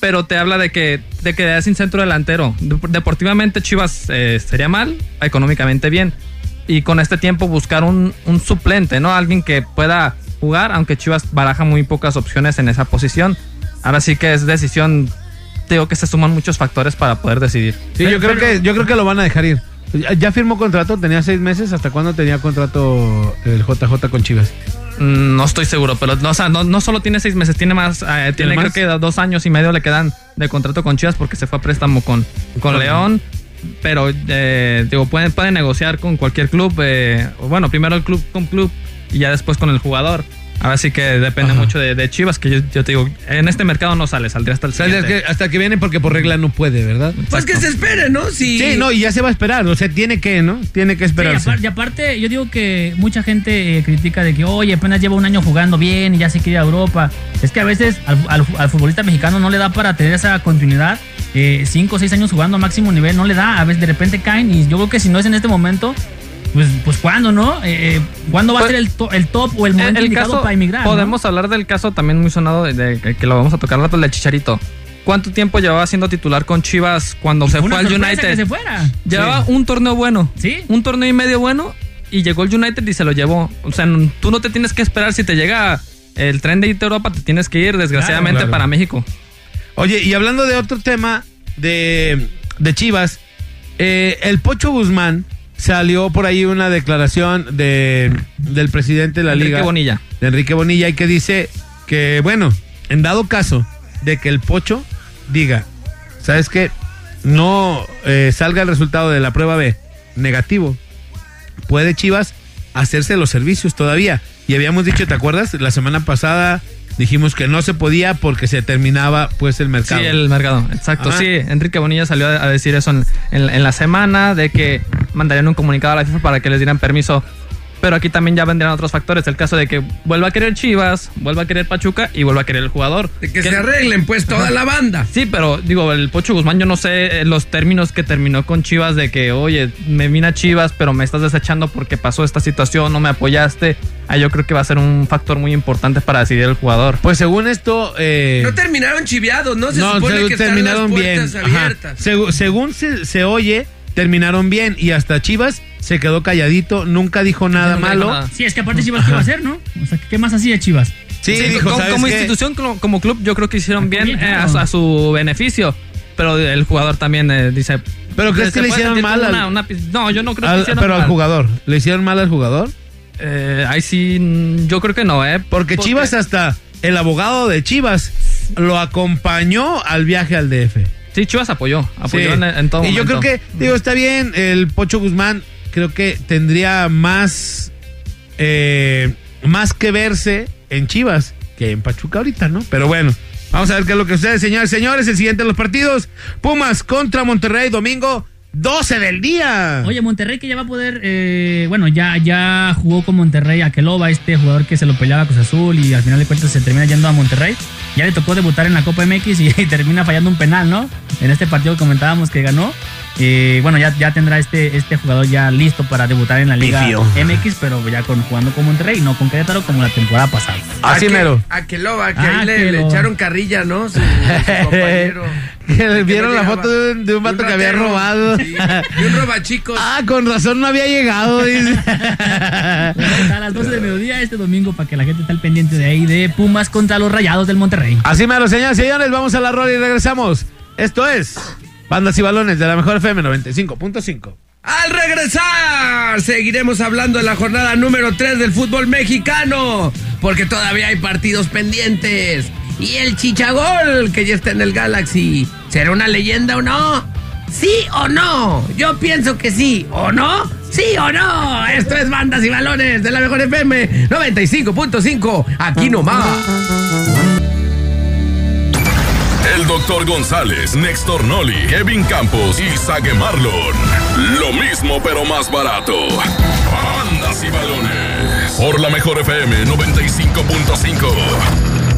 Speaker 2: pero te habla de que te quedas sin centro delantero. Dep- Deportivamente Chivas eh, sería mal, económicamente bien. Y con este tiempo buscar un, un suplente, ¿no? Alguien que pueda jugar, aunque Chivas baraja muy pocas opciones en esa posición. Ahora sí que es decisión, digo que se suman muchos factores para poder decidir.
Speaker 1: Sí, yo creo que yo creo que lo van a dejar ir. Ya- firmó contrato, tenía seis meses. ¿Hasta cuándo tenía contrato el JJ con Chivas?
Speaker 2: Mm, No estoy seguro, pero no, o sea, no, no solo tiene seis meses, tiene más, eh, tiene
Speaker 1: más?
Speaker 2: creo que dos años y medio le quedan de contrato con Chivas porque se fue a préstamo con, con León. Pero eh, digo, pueden, pueden negociar con cualquier club. eh, bueno, primero el club con club y ya después con el jugador. Ahora sí que depende
Speaker 1: Ajá.
Speaker 2: mucho de, de Chivas, que yo, yo te digo, en este mercado no sale, saldría hasta el siguiente.
Speaker 1: que- hasta que viene porque por regla no puede, ¿verdad?
Speaker 4: Pues que se espere, ¿no? Si,
Speaker 1: Sí, no, y ya se va a esperar. O sea, tiene que, ¿no? Tiene que
Speaker 3: Sí, y
Speaker 1: esperarse.
Speaker 3: y aparte, yo digo que mucha gente eh, critica de que, oye, apenas lleva un año jugando bien y ya se quiere ir a Europa. Es que a veces al, al- al futbolista mexicano no le da para tener esa continuidad. Eh, cinco o seis años jugando a máximo nivel no le da. A veces de repente caen y yo creo que si no es en este momento, pues, pues ¿cuándo, no? Eh, eh, ¿Cuándo va
Speaker 2: Pues,
Speaker 3: a ser el, to- el top o el momento
Speaker 2: el
Speaker 3: indicado
Speaker 2: caso,
Speaker 3: para emigrar? no?
Speaker 2: podemos hablar del caso también muy sonado de, de- que lo vamos a tocar rato, el de Chicharito. ¿Cuánto tiempo llevaba siendo titular con Chivas cuando se
Speaker 3: Fue
Speaker 2: al United?
Speaker 3: que se fuera.
Speaker 2: Llevaba un torneo bueno.
Speaker 3: Sí.
Speaker 2: Un torneo y medio bueno. Y llegó el United y se lo llevó. O sea, tú no te tienes que esperar. Si te llega el tren de irte a Europa, te tienes que ir, desgraciadamente,
Speaker 1: claro.
Speaker 2: para México.
Speaker 1: Oye, y hablando de otro tema de, de Chivas, eh, el Pocho Guzmán salió por ahí una declaración de, del presidente de la
Speaker 2: Enrique
Speaker 1: liga.
Speaker 2: Bonilla.
Speaker 1: De Enrique Bonilla, y que dice que, bueno, en dado caso de que el Pocho diga, ¿sabes qué? No eh, salga el resultado de la prueba B negativo, puede Chivas hacerse los servicios todavía. Y habíamos dicho, ¿te acuerdas? La semana pasada dijimos que no se podía porque se terminaba pues el mercado.
Speaker 2: Sí, el mercado, exacto.
Speaker 1: Ajá.
Speaker 2: Sí, Enrique Bonilla salió a a decir eso en, en- en la semana, de que mandarían un comunicado a la FIFA para que les dieran permiso. Pero aquí también ya vendrían otros factores. El caso de que vuelva a querer Chivas, vuelva a querer Pachuca y vuelva a querer el jugador.
Speaker 4: de que
Speaker 2: Que-
Speaker 4: se arreglen, pues, toda la banda.
Speaker 2: Sí, pero digo, el Pocho Guzmán, yo no sé eh, los términos que terminó con Chivas de que, oye, me vine a Chivas, pero me estás desechando porque pasó esta situación, no me apoyaste. Ah, yo creo que va a ser un factor muy importante para decidir el jugador.
Speaker 1: Pues según esto... eh,
Speaker 4: No terminaron chiviados, ¿no? Se
Speaker 1: no,
Speaker 4: supone
Speaker 1: se-
Speaker 4: que están
Speaker 1: terminaron
Speaker 4: las
Speaker 1: bien.
Speaker 4: abiertas.
Speaker 1: Según se, se oye, terminaron bien y hasta Chivas se quedó calladito, nunca dijo nada
Speaker 2: Nunca dijo
Speaker 1: malo.
Speaker 2: nada.
Speaker 3: Sí, es que aparte Chivas, ¿qué iba a hacer, no? O sea, ¿qué más hacía Chivas?
Speaker 1: Sí,
Speaker 2: Sí,
Speaker 1: dijo,
Speaker 2: como,
Speaker 1: ¿sabes
Speaker 2: como
Speaker 1: qué?
Speaker 2: institución, como, como club, yo creo que hicieron bien
Speaker 3: bien,
Speaker 2: eh, a, su- a su beneficio. Pero el jugador también eh, dice.
Speaker 1: ¿Pero crees que le hicieron mal al-
Speaker 2: una- una pis- no, yo no creo que
Speaker 1: Al-
Speaker 2: hicieron
Speaker 1: pero al
Speaker 2: mal.
Speaker 1: jugador, ¿le hicieron mal al jugador?
Speaker 2: Eh, ahí sí, mm, yo creo que no, ¿eh?
Speaker 1: Porque Chivas hasta el abogado de Chivas lo acompañó al viaje al DF.
Speaker 2: Sí, Chivas apoyó. Apoyó
Speaker 1: Sí.
Speaker 2: en, en todo
Speaker 1: y yo creo
Speaker 2: momento.
Speaker 1: que, digo, está bien, el Pocho Guzmán creo que tendría más, eh, más que verse en Chivas que en Pachuca ahorita, ¿no? Pero bueno, vamos a ver qué es lo que ustedes, señores, señores, el siguiente de los partidos, Pumas contra Monterrey, domingo 12 del día.
Speaker 3: Oye, Monterrey que ya va a poder, eh, bueno, ya, ya jugó con Monterrey a Keloba, este jugador que se lo peleaba a Cruz Azul y al final de cuentas se termina yendo a Monterrey. Ya le tocó debutar en la Copa MX [laughs] y, termina fallando un penal, ¿no? En este partido que comentábamos que ganó. Eh, bueno, ya, ya tendrá este, este jugador ya listo para debutar en la Liga
Speaker 1: Pifio.
Speaker 3: MX, pero ya con, jugando con Monterrey, no con Querétaro como la temporada pasada.
Speaker 1: Así mero.
Speaker 4: A que
Speaker 3: Ah,
Speaker 4: ahí le, echaron carrilla, ¿no? Su, su [laughs] compañero.
Speaker 1: Que le
Speaker 4: Que
Speaker 1: vieron la foto de un, de un vato que había robado. [laughs]
Speaker 4: sí, [laughs] y un robachicos.
Speaker 1: Ah, con razón no había llegado, dice. [laughs]
Speaker 3: a las 12 del mediodía este domingo para que la gente esté al pendiente de ahí de Pumas contra los Rayados del Monterrey.
Speaker 1: Así mero, señores y señores, vamos a la rola y regresamos. Esto es Bandas y Balones de la Mejor FM 95.5.
Speaker 4: Al regresar, seguiremos hablando de la jornada número 3 del fútbol mexicano, porque todavía hay partidos pendientes. Y el Chichagol, que ya está en el Galaxy, ¿será una leyenda o no? ¿Sí o no? Yo pienso que sí, ¿o no? ¿Sí o no? Esto es Bandas y Balones de la Mejor FM 95.5, aquí nomás.
Speaker 5: El doctor González, Néstor Noli, Kevin Campos y Sague Marlon. Lo mismo pero más barato. Bandas y balones. Por la mejor FM 95.5.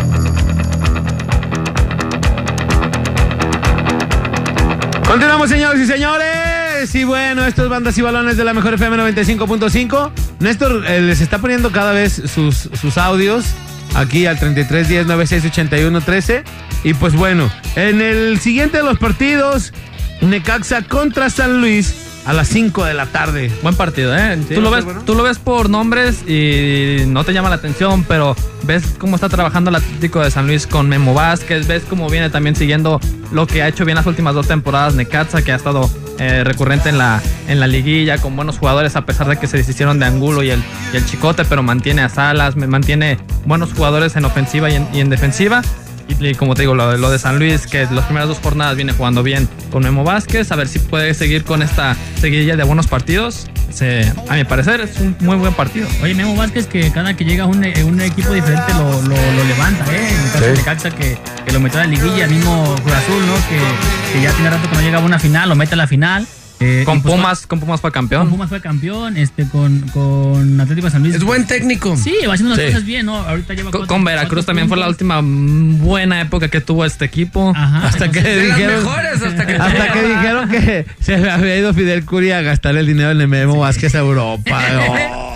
Speaker 1: Continuamos, señores y señores. Y bueno, esto es Bandas y Balones de la Mejor FM 95.5. Néstor eh, les está poniendo cada vez sus, sus audios aquí al 33 10 96 81 13. Y pues bueno, en el siguiente de los partidos, Necaxa contra San Luis a las 5 de la tarde.
Speaker 2: Buen partido, ¿eh?
Speaker 1: Sí,
Speaker 2: tú, lo ves,
Speaker 1: bueno.
Speaker 2: tú lo ves por nombres y no te llama la atención, pero ves cómo está trabajando el Atlético de San Luis con Memo Vázquez, ves cómo viene también siguiendo lo que ha hecho bien las últimas dos temporadas Necaxa, que ha estado eh, recurrente en la, en la liguilla, con buenos jugadores, a pesar de que se deshicieron de Angulo y el, y el Chicote, pero mantiene a Salas, mantiene buenos jugadores en ofensiva y en, y en defensiva. Y, y como te digo, lo, de- lo de San Luis, que las primeras dos jornadas viene jugando bien con Memo Vázquez, a ver si puede seguir con esta seguidilla de buenos partidos. Se- a mi parecer es un muy buen partido.
Speaker 3: Oye, Memo Vázquez, que cada que llega un, eh, un equipo diferente lo, lo- lo levanta, ¿eh? En el caso de que, que lo metió a la liguilla, mismo Cruz Azul, ¿no? Que, que ya tiene rato que no llega a una final, lo mete a la final. Eh,
Speaker 2: Con
Speaker 3: pues,
Speaker 2: Pumas, con Pumas fue
Speaker 3: Con
Speaker 2: campeón.
Speaker 3: Pumas fue campeón, este, con, con Atlético de San Luis.
Speaker 4: Es buen técnico.
Speaker 3: Sí, va haciendo las
Speaker 1: Sí.
Speaker 3: cosas bien, ¿no? Ahorita lleva
Speaker 2: Con,
Speaker 3: cuatro-
Speaker 2: con Veracruz
Speaker 3: cuatro
Speaker 2: también fue la última buena época que tuvo este equipo.
Speaker 3: Ajá.
Speaker 1: Hasta que
Speaker 4: De las
Speaker 1: dijeron,
Speaker 4: mejores hasta que [laughs]
Speaker 1: hasta que dijeron que se había ido Fidel Curi a gastar el dinero en el Memo Vázquez a Europa. [laughs] Oh,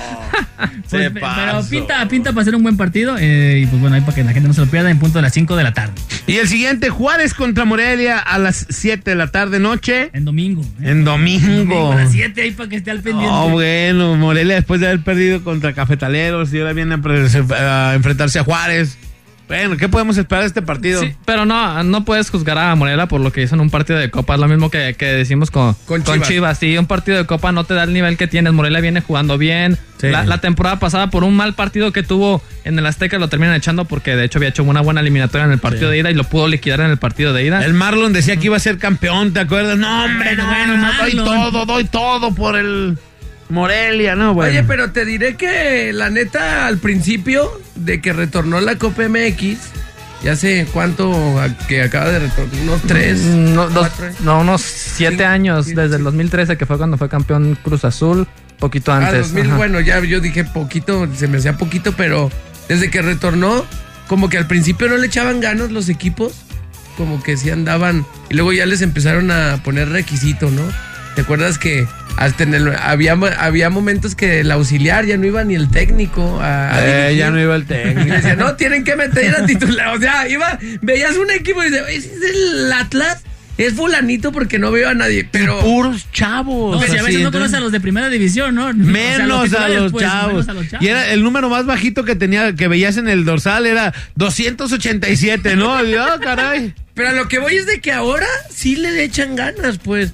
Speaker 1: [laughs]
Speaker 3: Pues, pero pinta, pinta para ser un buen partido. eh, y pues bueno, ahí para que la gente no se lo pierda en punto de las 5 de la tarde.
Speaker 1: Y el siguiente, Juárez contra Morelia a las 7 de la tarde noche.
Speaker 3: En domingo. ¿eh?
Speaker 1: En domingo.
Speaker 3: A las 7 ahí para que esté al pendiente.
Speaker 1: Oh, bueno, Morelia después de haber perdido contra Cafetaleros y ahora viene a enfrentarse a Juárez. Bueno, ¿qué podemos esperar de este partido?
Speaker 2: Sí, pero no, no puedes juzgar a Morelia por lo que hizo en un partido de Copa. Es lo mismo que, que decimos con,
Speaker 4: Con
Speaker 2: con
Speaker 4: Chivas.
Speaker 2: Sí, un partido de Copa no te da el nivel que tienes. Morelia viene jugando bien.
Speaker 1: Sí.
Speaker 2: La, la temporada pasada, por un mal partido que tuvo en el Azteca, lo terminan echando porque de hecho había hecho una buena eliminatoria en el partido
Speaker 1: Sí.
Speaker 2: de ida y lo pudo liquidar en el partido de ida.
Speaker 1: El Marlon decía que iba a ser campeón, ¿te acuerdas? No, hombre, no,
Speaker 3: Bueno,
Speaker 1: no, doy todo, doy todo por el Morelia, ¿no? Bueno.
Speaker 4: Oye, pero te diré que la neta, al principio de que retornó la Copa MX, ya sé cuánto a- que acaba de retornar, unos tres.
Speaker 2: Mm, No, dos-
Speaker 4: cuatro.
Speaker 2: no, unos siete
Speaker 4: Cinco,
Speaker 2: años, desde el
Speaker 4: sí.
Speaker 2: 2013, que fue cuando fue campeón Cruz Azul, poquito
Speaker 4: Ah,
Speaker 2: antes.
Speaker 4: 2000,
Speaker 2: Ajá.
Speaker 4: bueno, ya yo dije poquito, se me hacía poquito, pero desde que retornó, como que al principio no le echaban ganas los equipos, como que sí andaban, y luego ya les empezaron a poner requisito, ¿no? ¿Te acuerdas que hasta en el, había, había momentos que el auxiliar ya no iba ni el técnico a, a
Speaker 1: Eh, ya no iba el [laughs] técnico.
Speaker 4: decía, no, tienen que meter a titular. O sea, iba, veías un equipo y dices, "Oye, ese es el Atlas. es fulanito porque no veo a nadie, pero...
Speaker 1: Puros chavos.
Speaker 3: No, si a veces no
Speaker 1: entonces-
Speaker 3: conoces a los de primera división, ¿no? O sea,
Speaker 1: Menos a los
Speaker 3: pues,
Speaker 1: chavos.
Speaker 3: menos a los chavos.
Speaker 1: Y era el número más bajito que tenía, que veías en el dorsal era 287, ¿no? Y, ah, caray.
Speaker 4: Pero a lo que voy es de que ahora sí le echan ganas, pues.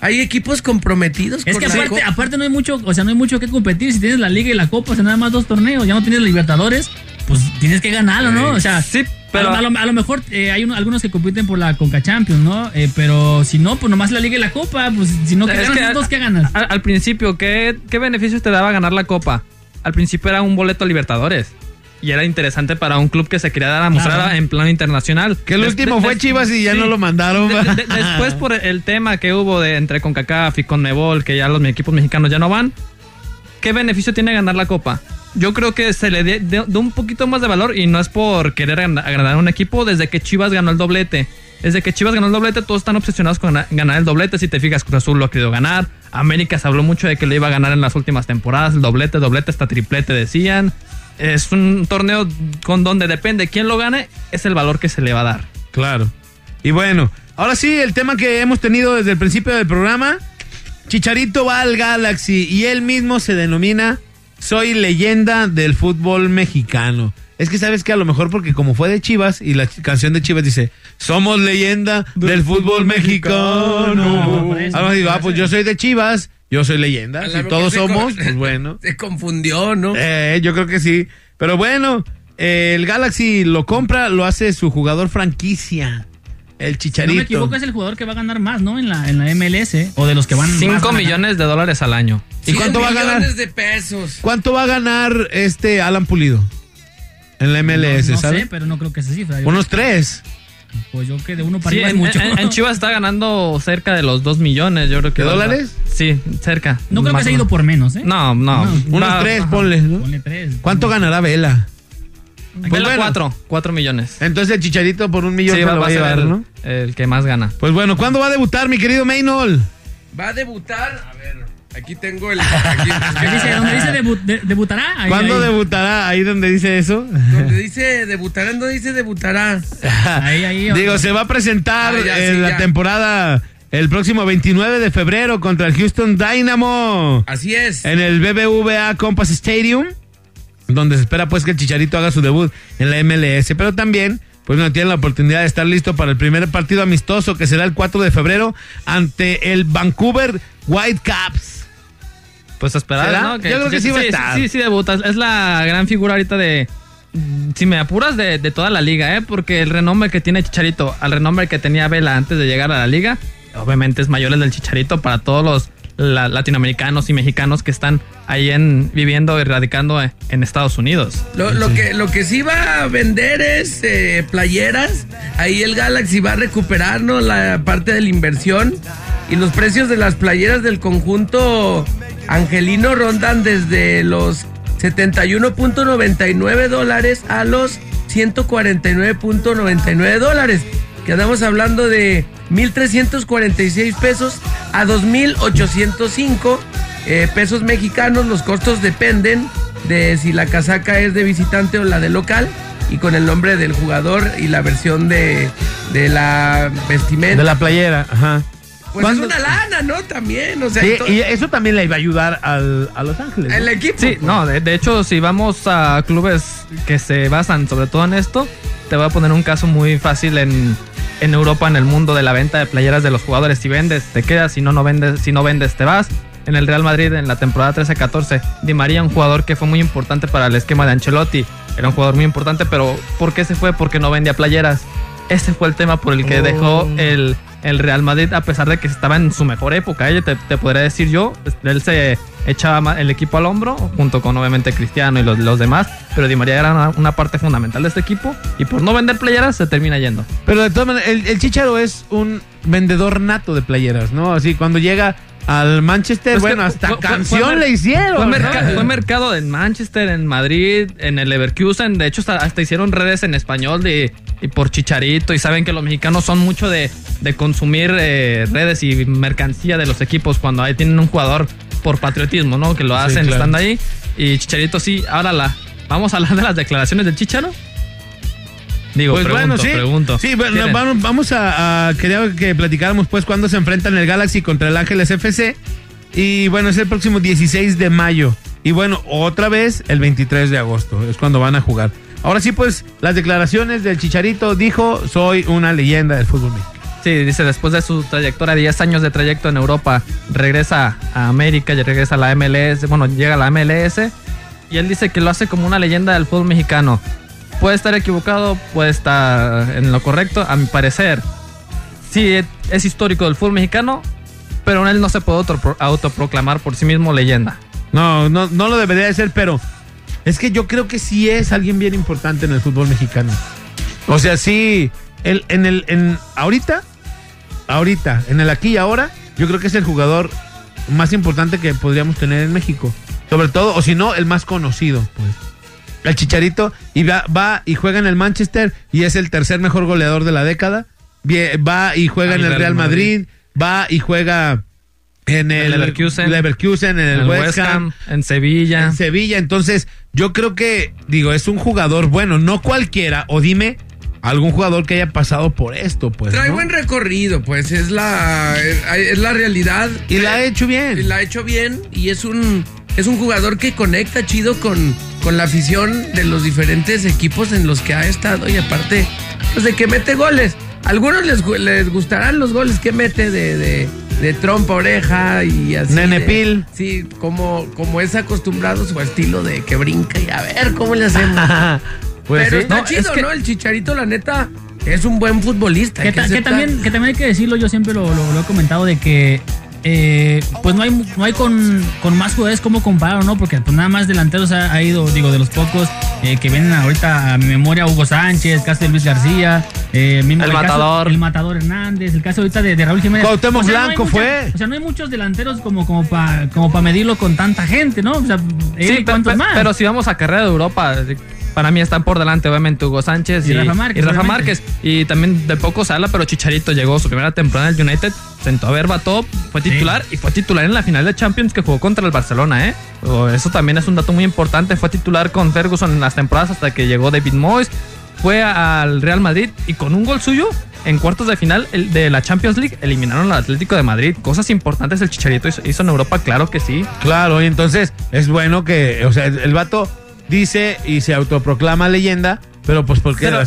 Speaker 4: Hay equipos comprometidos
Speaker 3: Es
Speaker 4: con
Speaker 3: que
Speaker 4: la
Speaker 3: aparte,
Speaker 4: Copa.
Speaker 3: aparte no hay mucho, o sea, no hay mucho que competir. Si tienes la liga y la copa, o sea, nada más dos torneos, ya no tienes Libertadores, pues tienes que ganarlo, ¿no? O sea,
Speaker 2: Sí, pero-
Speaker 3: a, lo, a lo mejor eh, hay uno- algunos que compiten por la Conca Champions, ¿no? Eh, pero si no, pues nomás la liga y la copa, pues si no, ¿qué ganas
Speaker 2: que
Speaker 3: dos? ¿Qué ganas?
Speaker 2: Al, al principio, ¿qué, ¿qué beneficios te daba ganar la Copa? Al principio era un boleto a Libertadores. Y era interesante para un club que se quería dar a mostrar
Speaker 3: Claro.
Speaker 2: en plano internacional.
Speaker 1: Que el
Speaker 2: Des-
Speaker 1: último
Speaker 2: de-
Speaker 1: fue
Speaker 2: des-
Speaker 1: Chivas y ya
Speaker 2: sí.
Speaker 1: no lo mandaron.
Speaker 2: De- de- después por el tema que hubo de entre CONCACAF y CONMEBOL, que ya los equipos mexicanos ya no van, ¿qué beneficio tiene ganar la Copa? Yo creo que se le de un poquito más de valor y no es por querer agradar a un equipo desde que Chivas ganó el doblete. Desde que Chivas ganó el doblete, todos están obsesionados con gana- ganar el doblete. Si te fijas, Cruz Azul lo ha querido ganar. América se habló mucho de que lo iba a ganar en las últimas temporadas. El doblete, doblete, hasta triplete decían. Es un torneo con donde depende quién lo gane, es el valor que se le va a dar.
Speaker 1: Claro. Y bueno, ahora sí, el tema que hemos tenido desde el principio del programa. Chicharito va al Galaxy y él mismo se denomina Soy leyenda del fútbol mexicano. Es que sabes que a lo mejor porque como fue de Chivas y la canción de Chivas dice Somos leyenda del, fútbol mexicano.
Speaker 3: No, por eso,
Speaker 1: Ahora digo, ah, pues yo soy de Chivas, yo soy leyenda. Si todos somos, pues bueno. [laughs]
Speaker 4: Se confundió, ¿no?
Speaker 1: Eh, yo creo que sí. Pero bueno, eh, el Galaxy lo compra, lo hace su jugador franquicia. El
Speaker 3: Si no
Speaker 1: Chicharito.
Speaker 3: me equivoco, es el jugador que va a ganar más, ¿no? En la, en la MLS, o de los que van más
Speaker 2: 5
Speaker 3: van a ganar.
Speaker 2: millones de dólares al año.
Speaker 1: ¿Y cuánto va a ganar?
Speaker 4: millones de pesos.
Speaker 1: ¿Cuánto va a ganar este Alan Pulido? En la MLS,
Speaker 3: no, no
Speaker 1: ¿sabes?
Speaker 3: sé, pero no creo que esa cifra. Yo-
Speaker 1: Unos tres.
Speaker 3: Pues yo que de uno para
Speaker 2: Sí,
Speaker 3: arriba es
Speaker 2: en,
Speaker 3: mucho.
Speaker 2: en- en Chivas está ganando cerca de los 2 millones, yo creo que.
Speaker 1: ¿De dólares?
Speaker 2: Sí, cerca.
Speaker 3: No creo que se ha ido por menos, ¿eh?
Speaker 2: No, no.
Speaker 3: No,
Speaker 1: Unos
Speaker 2: Va-
Speaker 1: tres,
Speaker 2: ajá.
Speaker 1: ponle. ¿no?
Speaker 3: Ponle tres.
Speaker 1: ¿Cuánto ganará Vela? Pues bueno.
Speaker 2: cuatro, cuatro millones.
Speaker 1: Entonces el Chicharito por un millón
Speaker 2: Sí,
Speaker 1: se
Speaker 2: va,
Speaker 1: lo va a llevar,
Speaker 2: el,
Speaker 1: ¿no?
Speaker 2: el que más gana.
Speaker 1: Pues bueno, ¿cuándo va a debutar mi querido Maynol?
Speaker 4: Va a debutar. A ver, aquí tengo el. Aquí, [laughs]
Speaker 3: dice, donde dice debu- de- debutará. ahí-
Speaker 1: ¿Cuándo
Speaker 3: ahí.
Speaker 1: debutará? Ahí donde dice eso.
Speaker 4: donde dice debutará, no dice debutará.
Speaker 3: Ahí, ahí. [laughs]
Speaker 1: Digo, se va a presentar
Speaker 4: Ah, ya,
Speaker 1: en
Speaker 4: sí,
Speaker 1: la
Speaker 4: ya.
Speaker 1: temporada el próximo 29 de febrero contra el Houston Dynamo.
Speaker 4: Así es.
Speaker 1: en el BBVA Compass Stadium, donde se espera pues que el Chicharito haga su debut en la MLS, pero también pues no tiene la oportunidad de estar listo para el primer partido amistoso que será el 4 de febrero ante el Vancouver Whitecaps.
Speaker 2: Pues a esperar,
Speaker 1: ¿Será?
Speaker 2: ¿no?
Speaker 1: Yo creo que sí va a estar.
Speaker 2: Sí, sí, debuta. Es la gran figura ahorita de. Si me apuras de, de toda la liga, ¿eh? Porque el renombre que tiene Chicharito al renombre que tenía Vela antes de llegar a la liga, obviamente es mayor el del Chicharito para todos los la- latinoamericanos y mexicanos que están ahí en, viviendo y radicando en Estados Unidos.
Speaker 4: Lo, lo que, lo que sí va a vender es eh, playeras. Ahí el Galaxy va a recuperar ¿no? la parte de la inversión. Y los precios de las playeras del conjunto angelino rondan desde los 71.99 dólares a los 149.99 dólares. Quedamos hablando de 1.346 pesos a 2.805 eh, pesos mexicanos. Los costos dependen de si la casaca es de visitante o la de local. Y con el nombre del jugador y la versión de, de la vestimenta.
Speaker 1: De la playera, ajá.
Speaker 4: Pues es
Speaker 1: ¿Cuándo-
Speaker 4: una lana, ¿no? También, o sea,
Speaker 1: Sí, y eso también le iba a ayudar al- a Los Ángeles. ¿no?
Speaker 4: el equipo.
Speaker 2: Sí, no, de, de hecho, si vamos a clubes que se basan sobre todo en esto, te voy a poner un caso muy fácil en, en Europa, en el mundo de la venta de playeras de los jugadores. Si vendes, te quedas, si no, no vendes, si no vendes, te vas. En el Real Madrid, en la temporada 13-14, Di María, un jugador que fue muy importante para el esquema de Ancelotti. Era un jugador muy importante, pero ¿por qué se fue? Porque no vendía playeras. Ese fue el tema por el que
Speaker 1: Oh.
Speaker 2: dejó el, el Real Madrid, a pesar de que estaba en su mejor época. Ella te, te podría decir yo, él se echaba el equipo al hombro, junto con obviamente Cristiano y los, los demás, pero Di María era una, una parte fundamental de este equipo y por no vender playeras se termina yendo.
Speaker 1: Pero de todas maneras, el, el Chicharo es un vendedor nato de playeras, ¿no? Así cuando llega al Manchester,
Speaker 2: Pues
Speaker 1: bueno,
Speaker 2: que
Speaker 1: hasta
Speaker 2: fue-
Speaker 1: canción
Speaker 2: fue
Speaker 1: le hicieron.
Speaker 2: Fue, mercado en Manchester, en Madrid, en el Leverkusen. De hecho, hasta, hasta hicieron redes en español de, y por Chicharito. Y saben que los mexicanos son mucho de, de consumir eh, redes y mercancía de los equipos cuando ahí tienen un jugador por patriotismo, ¿no? Que lo hacen
Speaker 1: claro.
Speaker 2: estando ahí. Y Chicharito sí. Ahora la, vamos a hablar de las declaraciones del Chicharo. Digo,
Speaker 1: Pues
Speaker 2: pregunto,
Speaker 1: bueno, sí.
Speaker 2: pregunto.
Speaker 1: Sí, bueno, vamos a, a- Quería que platicáramos pues cuándo se enfrentan el Galaxy contra el Ángeles FC. Y bueno, es el próximo 16 de mayo. Y bueno, otra vez el 23 de agosto. Es cuando van a jugar. Ahora sí, pues, las declaraciones del Chicharito dijo: Soy una leyenda del fútbol mexicano.
Speaker 2: Sí, dice, después de su trayectoria, 10 años de trayecto en Europa, regresa a América y regresa a la MLS, bueno, llega a la MLS y él dice que lo hace como una leyenda del fútbol mexicano. Puede estar equivocado, puede estar en lo correcto, a mi parecer. Sí, es histórico del fútbol mexicano, pero él no se puede autopro- autoproclamar por sí mismo leyenda.
Speaker 1: No, no, no lo debería de ser, pero es que yo creo que sí es alguien bien importante en el fútbol mexicano. O sea, sí, el, en el, en, ahorita, ahorita, en el aquí y ahora, yo creo que es el jugador más importante que podríamos tener en México. Sobre todo, o si no, el más conocido, pues. El Chicharito y va, va y juega en el Manchester y es el tercer mejor goleador de la década. Va y juega en el Real Madrid, va y juega en el,
Speaker 2: Leverkusen.
Speaker 1: Leverkusen, en el,
Speaker 2: En
Speaker 1: West Ham,
Speaker 2: en Sevilla.
Speaker 1: en Sevilla. Entonces, yo creo que, digo, es un jugador bueno, no cualquiera. O dime algún jugador que haya pasado por esto, pues.
Speaker 4: Trae
Speaker 1: ¿no?
Speaker 4: buen recorrido, pues es la, es, es la realidad.
Speaker 1: Y la ha hecho
Speaker 4: Y
Speaker 1: bien.
Speaker 4: la ha hecho bien y es un, es un jugador que conecta chido con, con la afición de los diferentes equipos en los que ha estado y aparte, pues de que mete goles. A algunos les, les gustarán los goles que mete de, de, de trompa, oreja y así.
Speaker 1: Nene
Speaker 4: de-
Speaker 1: Pil.
Speaker 4: Sí, como, como es acostumbrado su estilo de que brinca y a ver cómo le hacemos. [laughs]
Speaker 1: pues
Speaker 4: Pero
Speaker 1: sí.
Speaker 4: está
Speaker 2: No,
Speaker 4: chido,
Speaker 2: es que-
Speaker 4: ¿no? El chicharito, la neta, es un buen futbolista.
Speaker 3: Que, ta- que
Speaker 4: aceptar.
Speaker 3: también, que también hay que decirlo, yo siempre lo, lo- lo he comentado, de que eh, pues no hay, no hay con, con más jugadores como comparar, ¿no? Porque pues nada más delanteros ha, ha ido, digo, de los pocos eh, que vienen ahorita a mi memoria, Hugo Sánchez, el caso de Luis García, eh, mismo
Speaker 2: El Matador.
Speaker 3: el Matador Hernández, el caso ahorita de, de Raúl Jiménez.
Speaker 1: Cuauhtémoc
Speaker 3: no hay
Speaker 1: Blanco
Speaker 3: mucha-
Speaker 1: fue.
Speaker 3: O sea, no hay muchos delanteros como, como para como pa medirlo con tanta gente, ¿no? O sea,
Speaker 2: Sí,
Speaker 3: cuántos
Speaker 2: pe-
Speaker 3: más.
Speaker 2: pero si vamos a carrera de Europa, para mí están por delante obviamente Hugo Sánchez
Speaker 3: Y
Speaker 2: y,
Speaker 3: Rafa Márquez,
Speaker 2: y Rafa. Márquez. Y también de poco se habla, pero Chicharito llegó su primera temporada en el United, sentó a verba top, fue
Speaker 3: Sí.
Speaker 2: titular y fue titular en la final de Champions que jugó contra el Barcelona, ¿eh? Eso también es un dato muy importante. Fue titular con Ferguson en las temporadas hasta que llegó David Moyes. Fue al Real Madrid y con un gol suyo en cuartos de final de la Champions League eliminaron al Atlético de Madrid. Cosas importantes el Chicharito hizo, hizo en Europa, claro que sí.
Speaker 1: Claro, y entonces es bueno que, o sea, el, el vato dice y se autoproclama leyenda, pero pues porque
Speaker 2: Pero lo-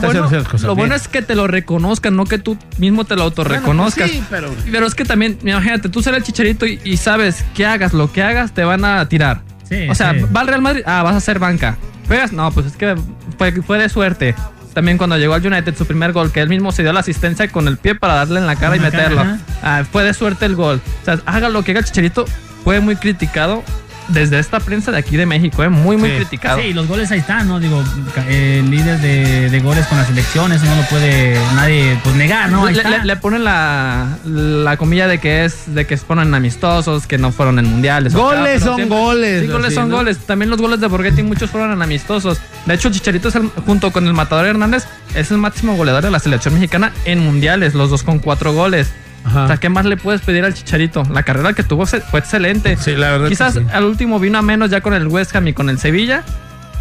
Speaker 2: bueno,
Speaker 1: haciendo las cosas
Speaker 2: lo bueno
Speaker 1: bien.
Speaker 2: es que te lo reconozcan, no que tú mismo te lo autorreconozcas.
Speaker 1: Bueno, pues sí, pero-
Speaker 2: pero es que también, imagínate, tú ser el chicharito y, y sabes que hagas lo que hagas, te van a tirar.
Speaker 3: Sí,
Speaker 2: o sea,
Speaker 3: sí.
Speaker 2: va al Real Madrid, ah, vas a ser banca. ¿Juegas? No, pues es que fue, fue de suerte. También cuando llegó al United, su primer gol, que él mismo se dio la asistencia con el pie para darle en la cara y
Speaker 3: cara,
Speaker 2: meterlo. Ah, fue de suerte el gol. O sea, haga lo que haga el chicharito, fue muy criticado desde esta prensa de aquí de México, ¿eh? muy, muy
Speaker 1: Sí.
Speaker 2: criticado.
Speaker 3: Sí, los goles ahí están, ¿no? Digo, el líder de, de goles con las selecciones, no lo puede nadie pues negar, ¿no? Ahí
Speaker 2: le,
Speaker 3: está.
Speaker 2: le- le ponen la, la comilla de que es de que se ponen amistosos, que no fueron en mundiales. o
Speaker 1: Goles son goles,
Speaker 2: Sí, goles
Speaker 1: así,
Speaker 2: son
Speaker 1: ¿no?
Speaker 2: goles. También los goles de Borghetti, muchos fueron en amistosos. De hecho, Chicharito es el- junto con el Matador Hernández es el máximo goleador de la selección mexicana en mundiales, los dos con cuatro goles.
Speaker 1: Ajá.
Speaker 2: O sea, ¿qué más le puedes pedir al Chicharito? La carrera que tuvo fue excelente.
Speaker 1: Sí, la verdad que
Speaker 2: Quizás
Speaker 1: sí.
Speaker 2: al último vino a menos ya con el West Ham y con el Sevilla.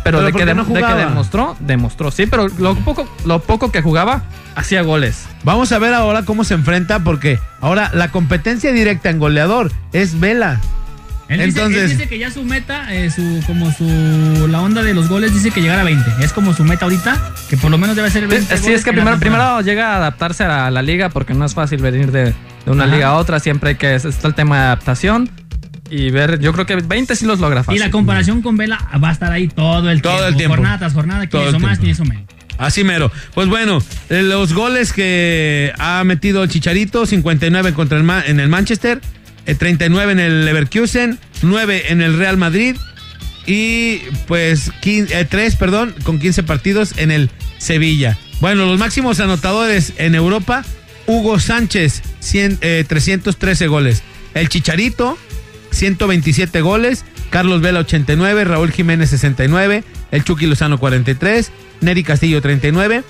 Speaker 2: Pero,
Speaker 1: Pero
Speaker 2: de,
Speaker 1: ¿por
Speaker 2: que de-
Speaker 1: no
Speaker 2: de que demostró, demostró. Sí, pero lo poco, lo poco que jugaba, hacía goles.
Speaker 1: Vamos a ver ahora cómo se enfrenta, porque ahora la competencia directa en goleador es Vela.
Speaker 3: Él dice-
Speaker 1: Entonces-
Speaker 3: él dice que ya su meta, eh, su, como su, la onda de los goles dice que llegar a 20. Es como su meta ahorita, que por lo menos debe ser 20
Speaker 2: Sí, es que primero, llega a adaptarse a la, la liga porque no es fácil venir de, de una
Speaker 3: Ajá.
Speaker 2: liga a otra. Siempre hay que está el tema de adaptación y ver. Yo creo que 20 sí los logra
Speaker 3: Y
Speaker 2: fácil.
Speaker 3: la comparación con Vela va a estar ahí todo el
Speaker 1: Todo
Speaker 3: tiempo.
Speaker 1: el tiempo.
Speaker 3: Jornada tras jornada, quién hizo
Speaker 1: el
Speaker 3: más, quién hizo menos.
Speaker 1: Así mero. Pues bueno, eh, los goles que ha metido el Chicharito, 59 contra el Ma- en el Manchester, 39 en el Leverkusen, 9 en el Real Madrid y pues 3, perdón, con 15 partidos en el Sevilla. Bueno, los máximos anotadores en Europa, Hugo Sánchez, 100, eh, 313 goles. El Chicharito, 127 goles. Carlos Vela 89, Raúl Jiménez 69, el Chucky Lozano 43, Neri Castillo 39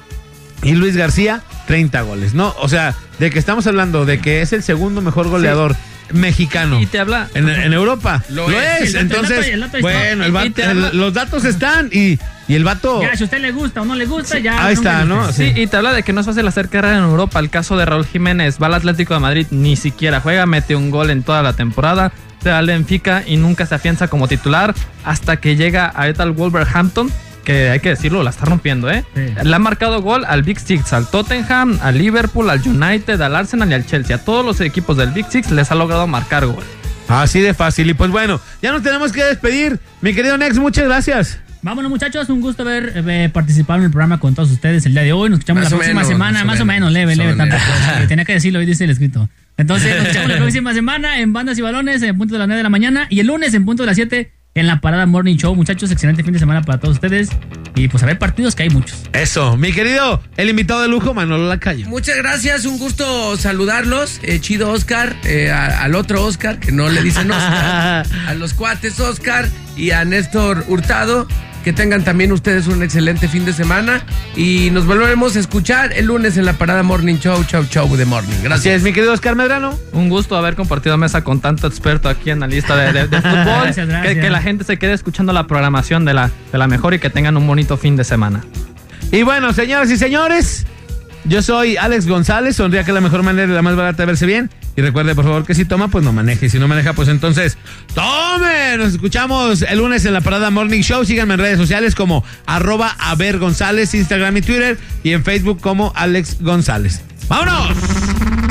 Speaker 1: y Luis García 30 goles, ¿no? O sea, de que estamos hablando de que es el segundo mejor goleador mexicano.
Speaker 2: Y te habla.
Speaker 1: En, en Europa.
Speaker 4: Lo
Speaker 1: Lo,
Speaker 4: es.
Speaker 1: es.
Speaker 3: El dato-
Speaker 1: Entonces,
Speaker 3: el dato- el dato
Speaker 1: bueno, el vato- los datos están y, y el vato.
Speaker 3: Ya, si a usted le gusta o no le gusta, ya.
Speaker 1: ahí
Speaker 3: no
Speaker 1: está, ¿no?
Speaker 2: Sí, y te habla de que no es fácil hacer carrera en Europa. El caso de Raúl Jiménez va al Atlético de Madrid, ni siquiera juega, mete un gol en toda la temporada. Se va al Benfica y nunca se afianza como titular hasta que llega a el Wolverhampton, que hay que decirlo, la está rompiendo, ¿eh?
Speaker 3: Sí.
Speaker 2: Le ha marcado gol al Big Six, al Tottenham, al Liverpool, al United, al Arsenal y al Chelsea. A todos los equipos del Big Six les ha logrado marcar gol.
Speaker 1: Así de fácil. Y pues bueno, ya nos tenemos que despedir. Mi querido Nex, muchas gracias.
Speaker 3: Vámonos, muchachos. Un gusto haber eh, participado en el programa con todos ustedes el día de hoy. Nos escuchamos
Speaker 4: Más
Speaker 3: la próxima
Speaker 4: menos,
Speaker 3: semana.
Speaker 4: más o
Speaker 3: Más o
Speaker 4: menos,
Speaker 3: leve, leve. porque Tenía que decirlo, hoy dice el escrito. Entonces, nos escuchamos la [laughs] próxima semana en Bandas y Balones, en punto de las 9 de la mañana. Y el lunes, en punto de las 7, en la Parada Morning Show. Muchachos, excelente fin de semana para todos ustedes. Y pues a ver partidos, que hay muchos.
Speaker 1: Eso, mi querido, el invitado de lujo, Manolo Lacayo.
Speaker 4: Muchas gracias, un gusto saludarlos. Eh, chido Oscar, eh, a- al otro Oscar, que no le dicen Oscar, [laughs] a los cuates Oscar y a Néstor Hurtado. Que tengan también ustedes un excelente fin de semana y nos volveremos a escuchar el lunes en la parada Morning Show, Show Show de Morning.
Speaker 1: Así
Speaker 4: Gracias.
Speaker 1: es, mi querido Oscar Medrano.
Speaker 2: Un gusto haber compartido mesa con tanto experto aquí en la lista de, de- de [laughs] fútbol.
Speaker 3: Gracias, gracias.
Speaker 2: Que, que la gente se quede escuchando la programación de la, de la mejor y que tengan un bonito fin de semana.
Speaker 1: Y bueno, señoras y señores, yo soy Alex González. Sonría que es la mejor manera y la más barata de verse bien. Y recuerde, por favor, que si toma, pues no maneje. Y si no maneja, pues entonces, ¡tome! Nos escuchamos el lunes en la Parada Morning Show. Síganme en redes sociales como arroba Aver González, Instagram y Twitter. Y en Facebook como Alex González. ¡Vámonos!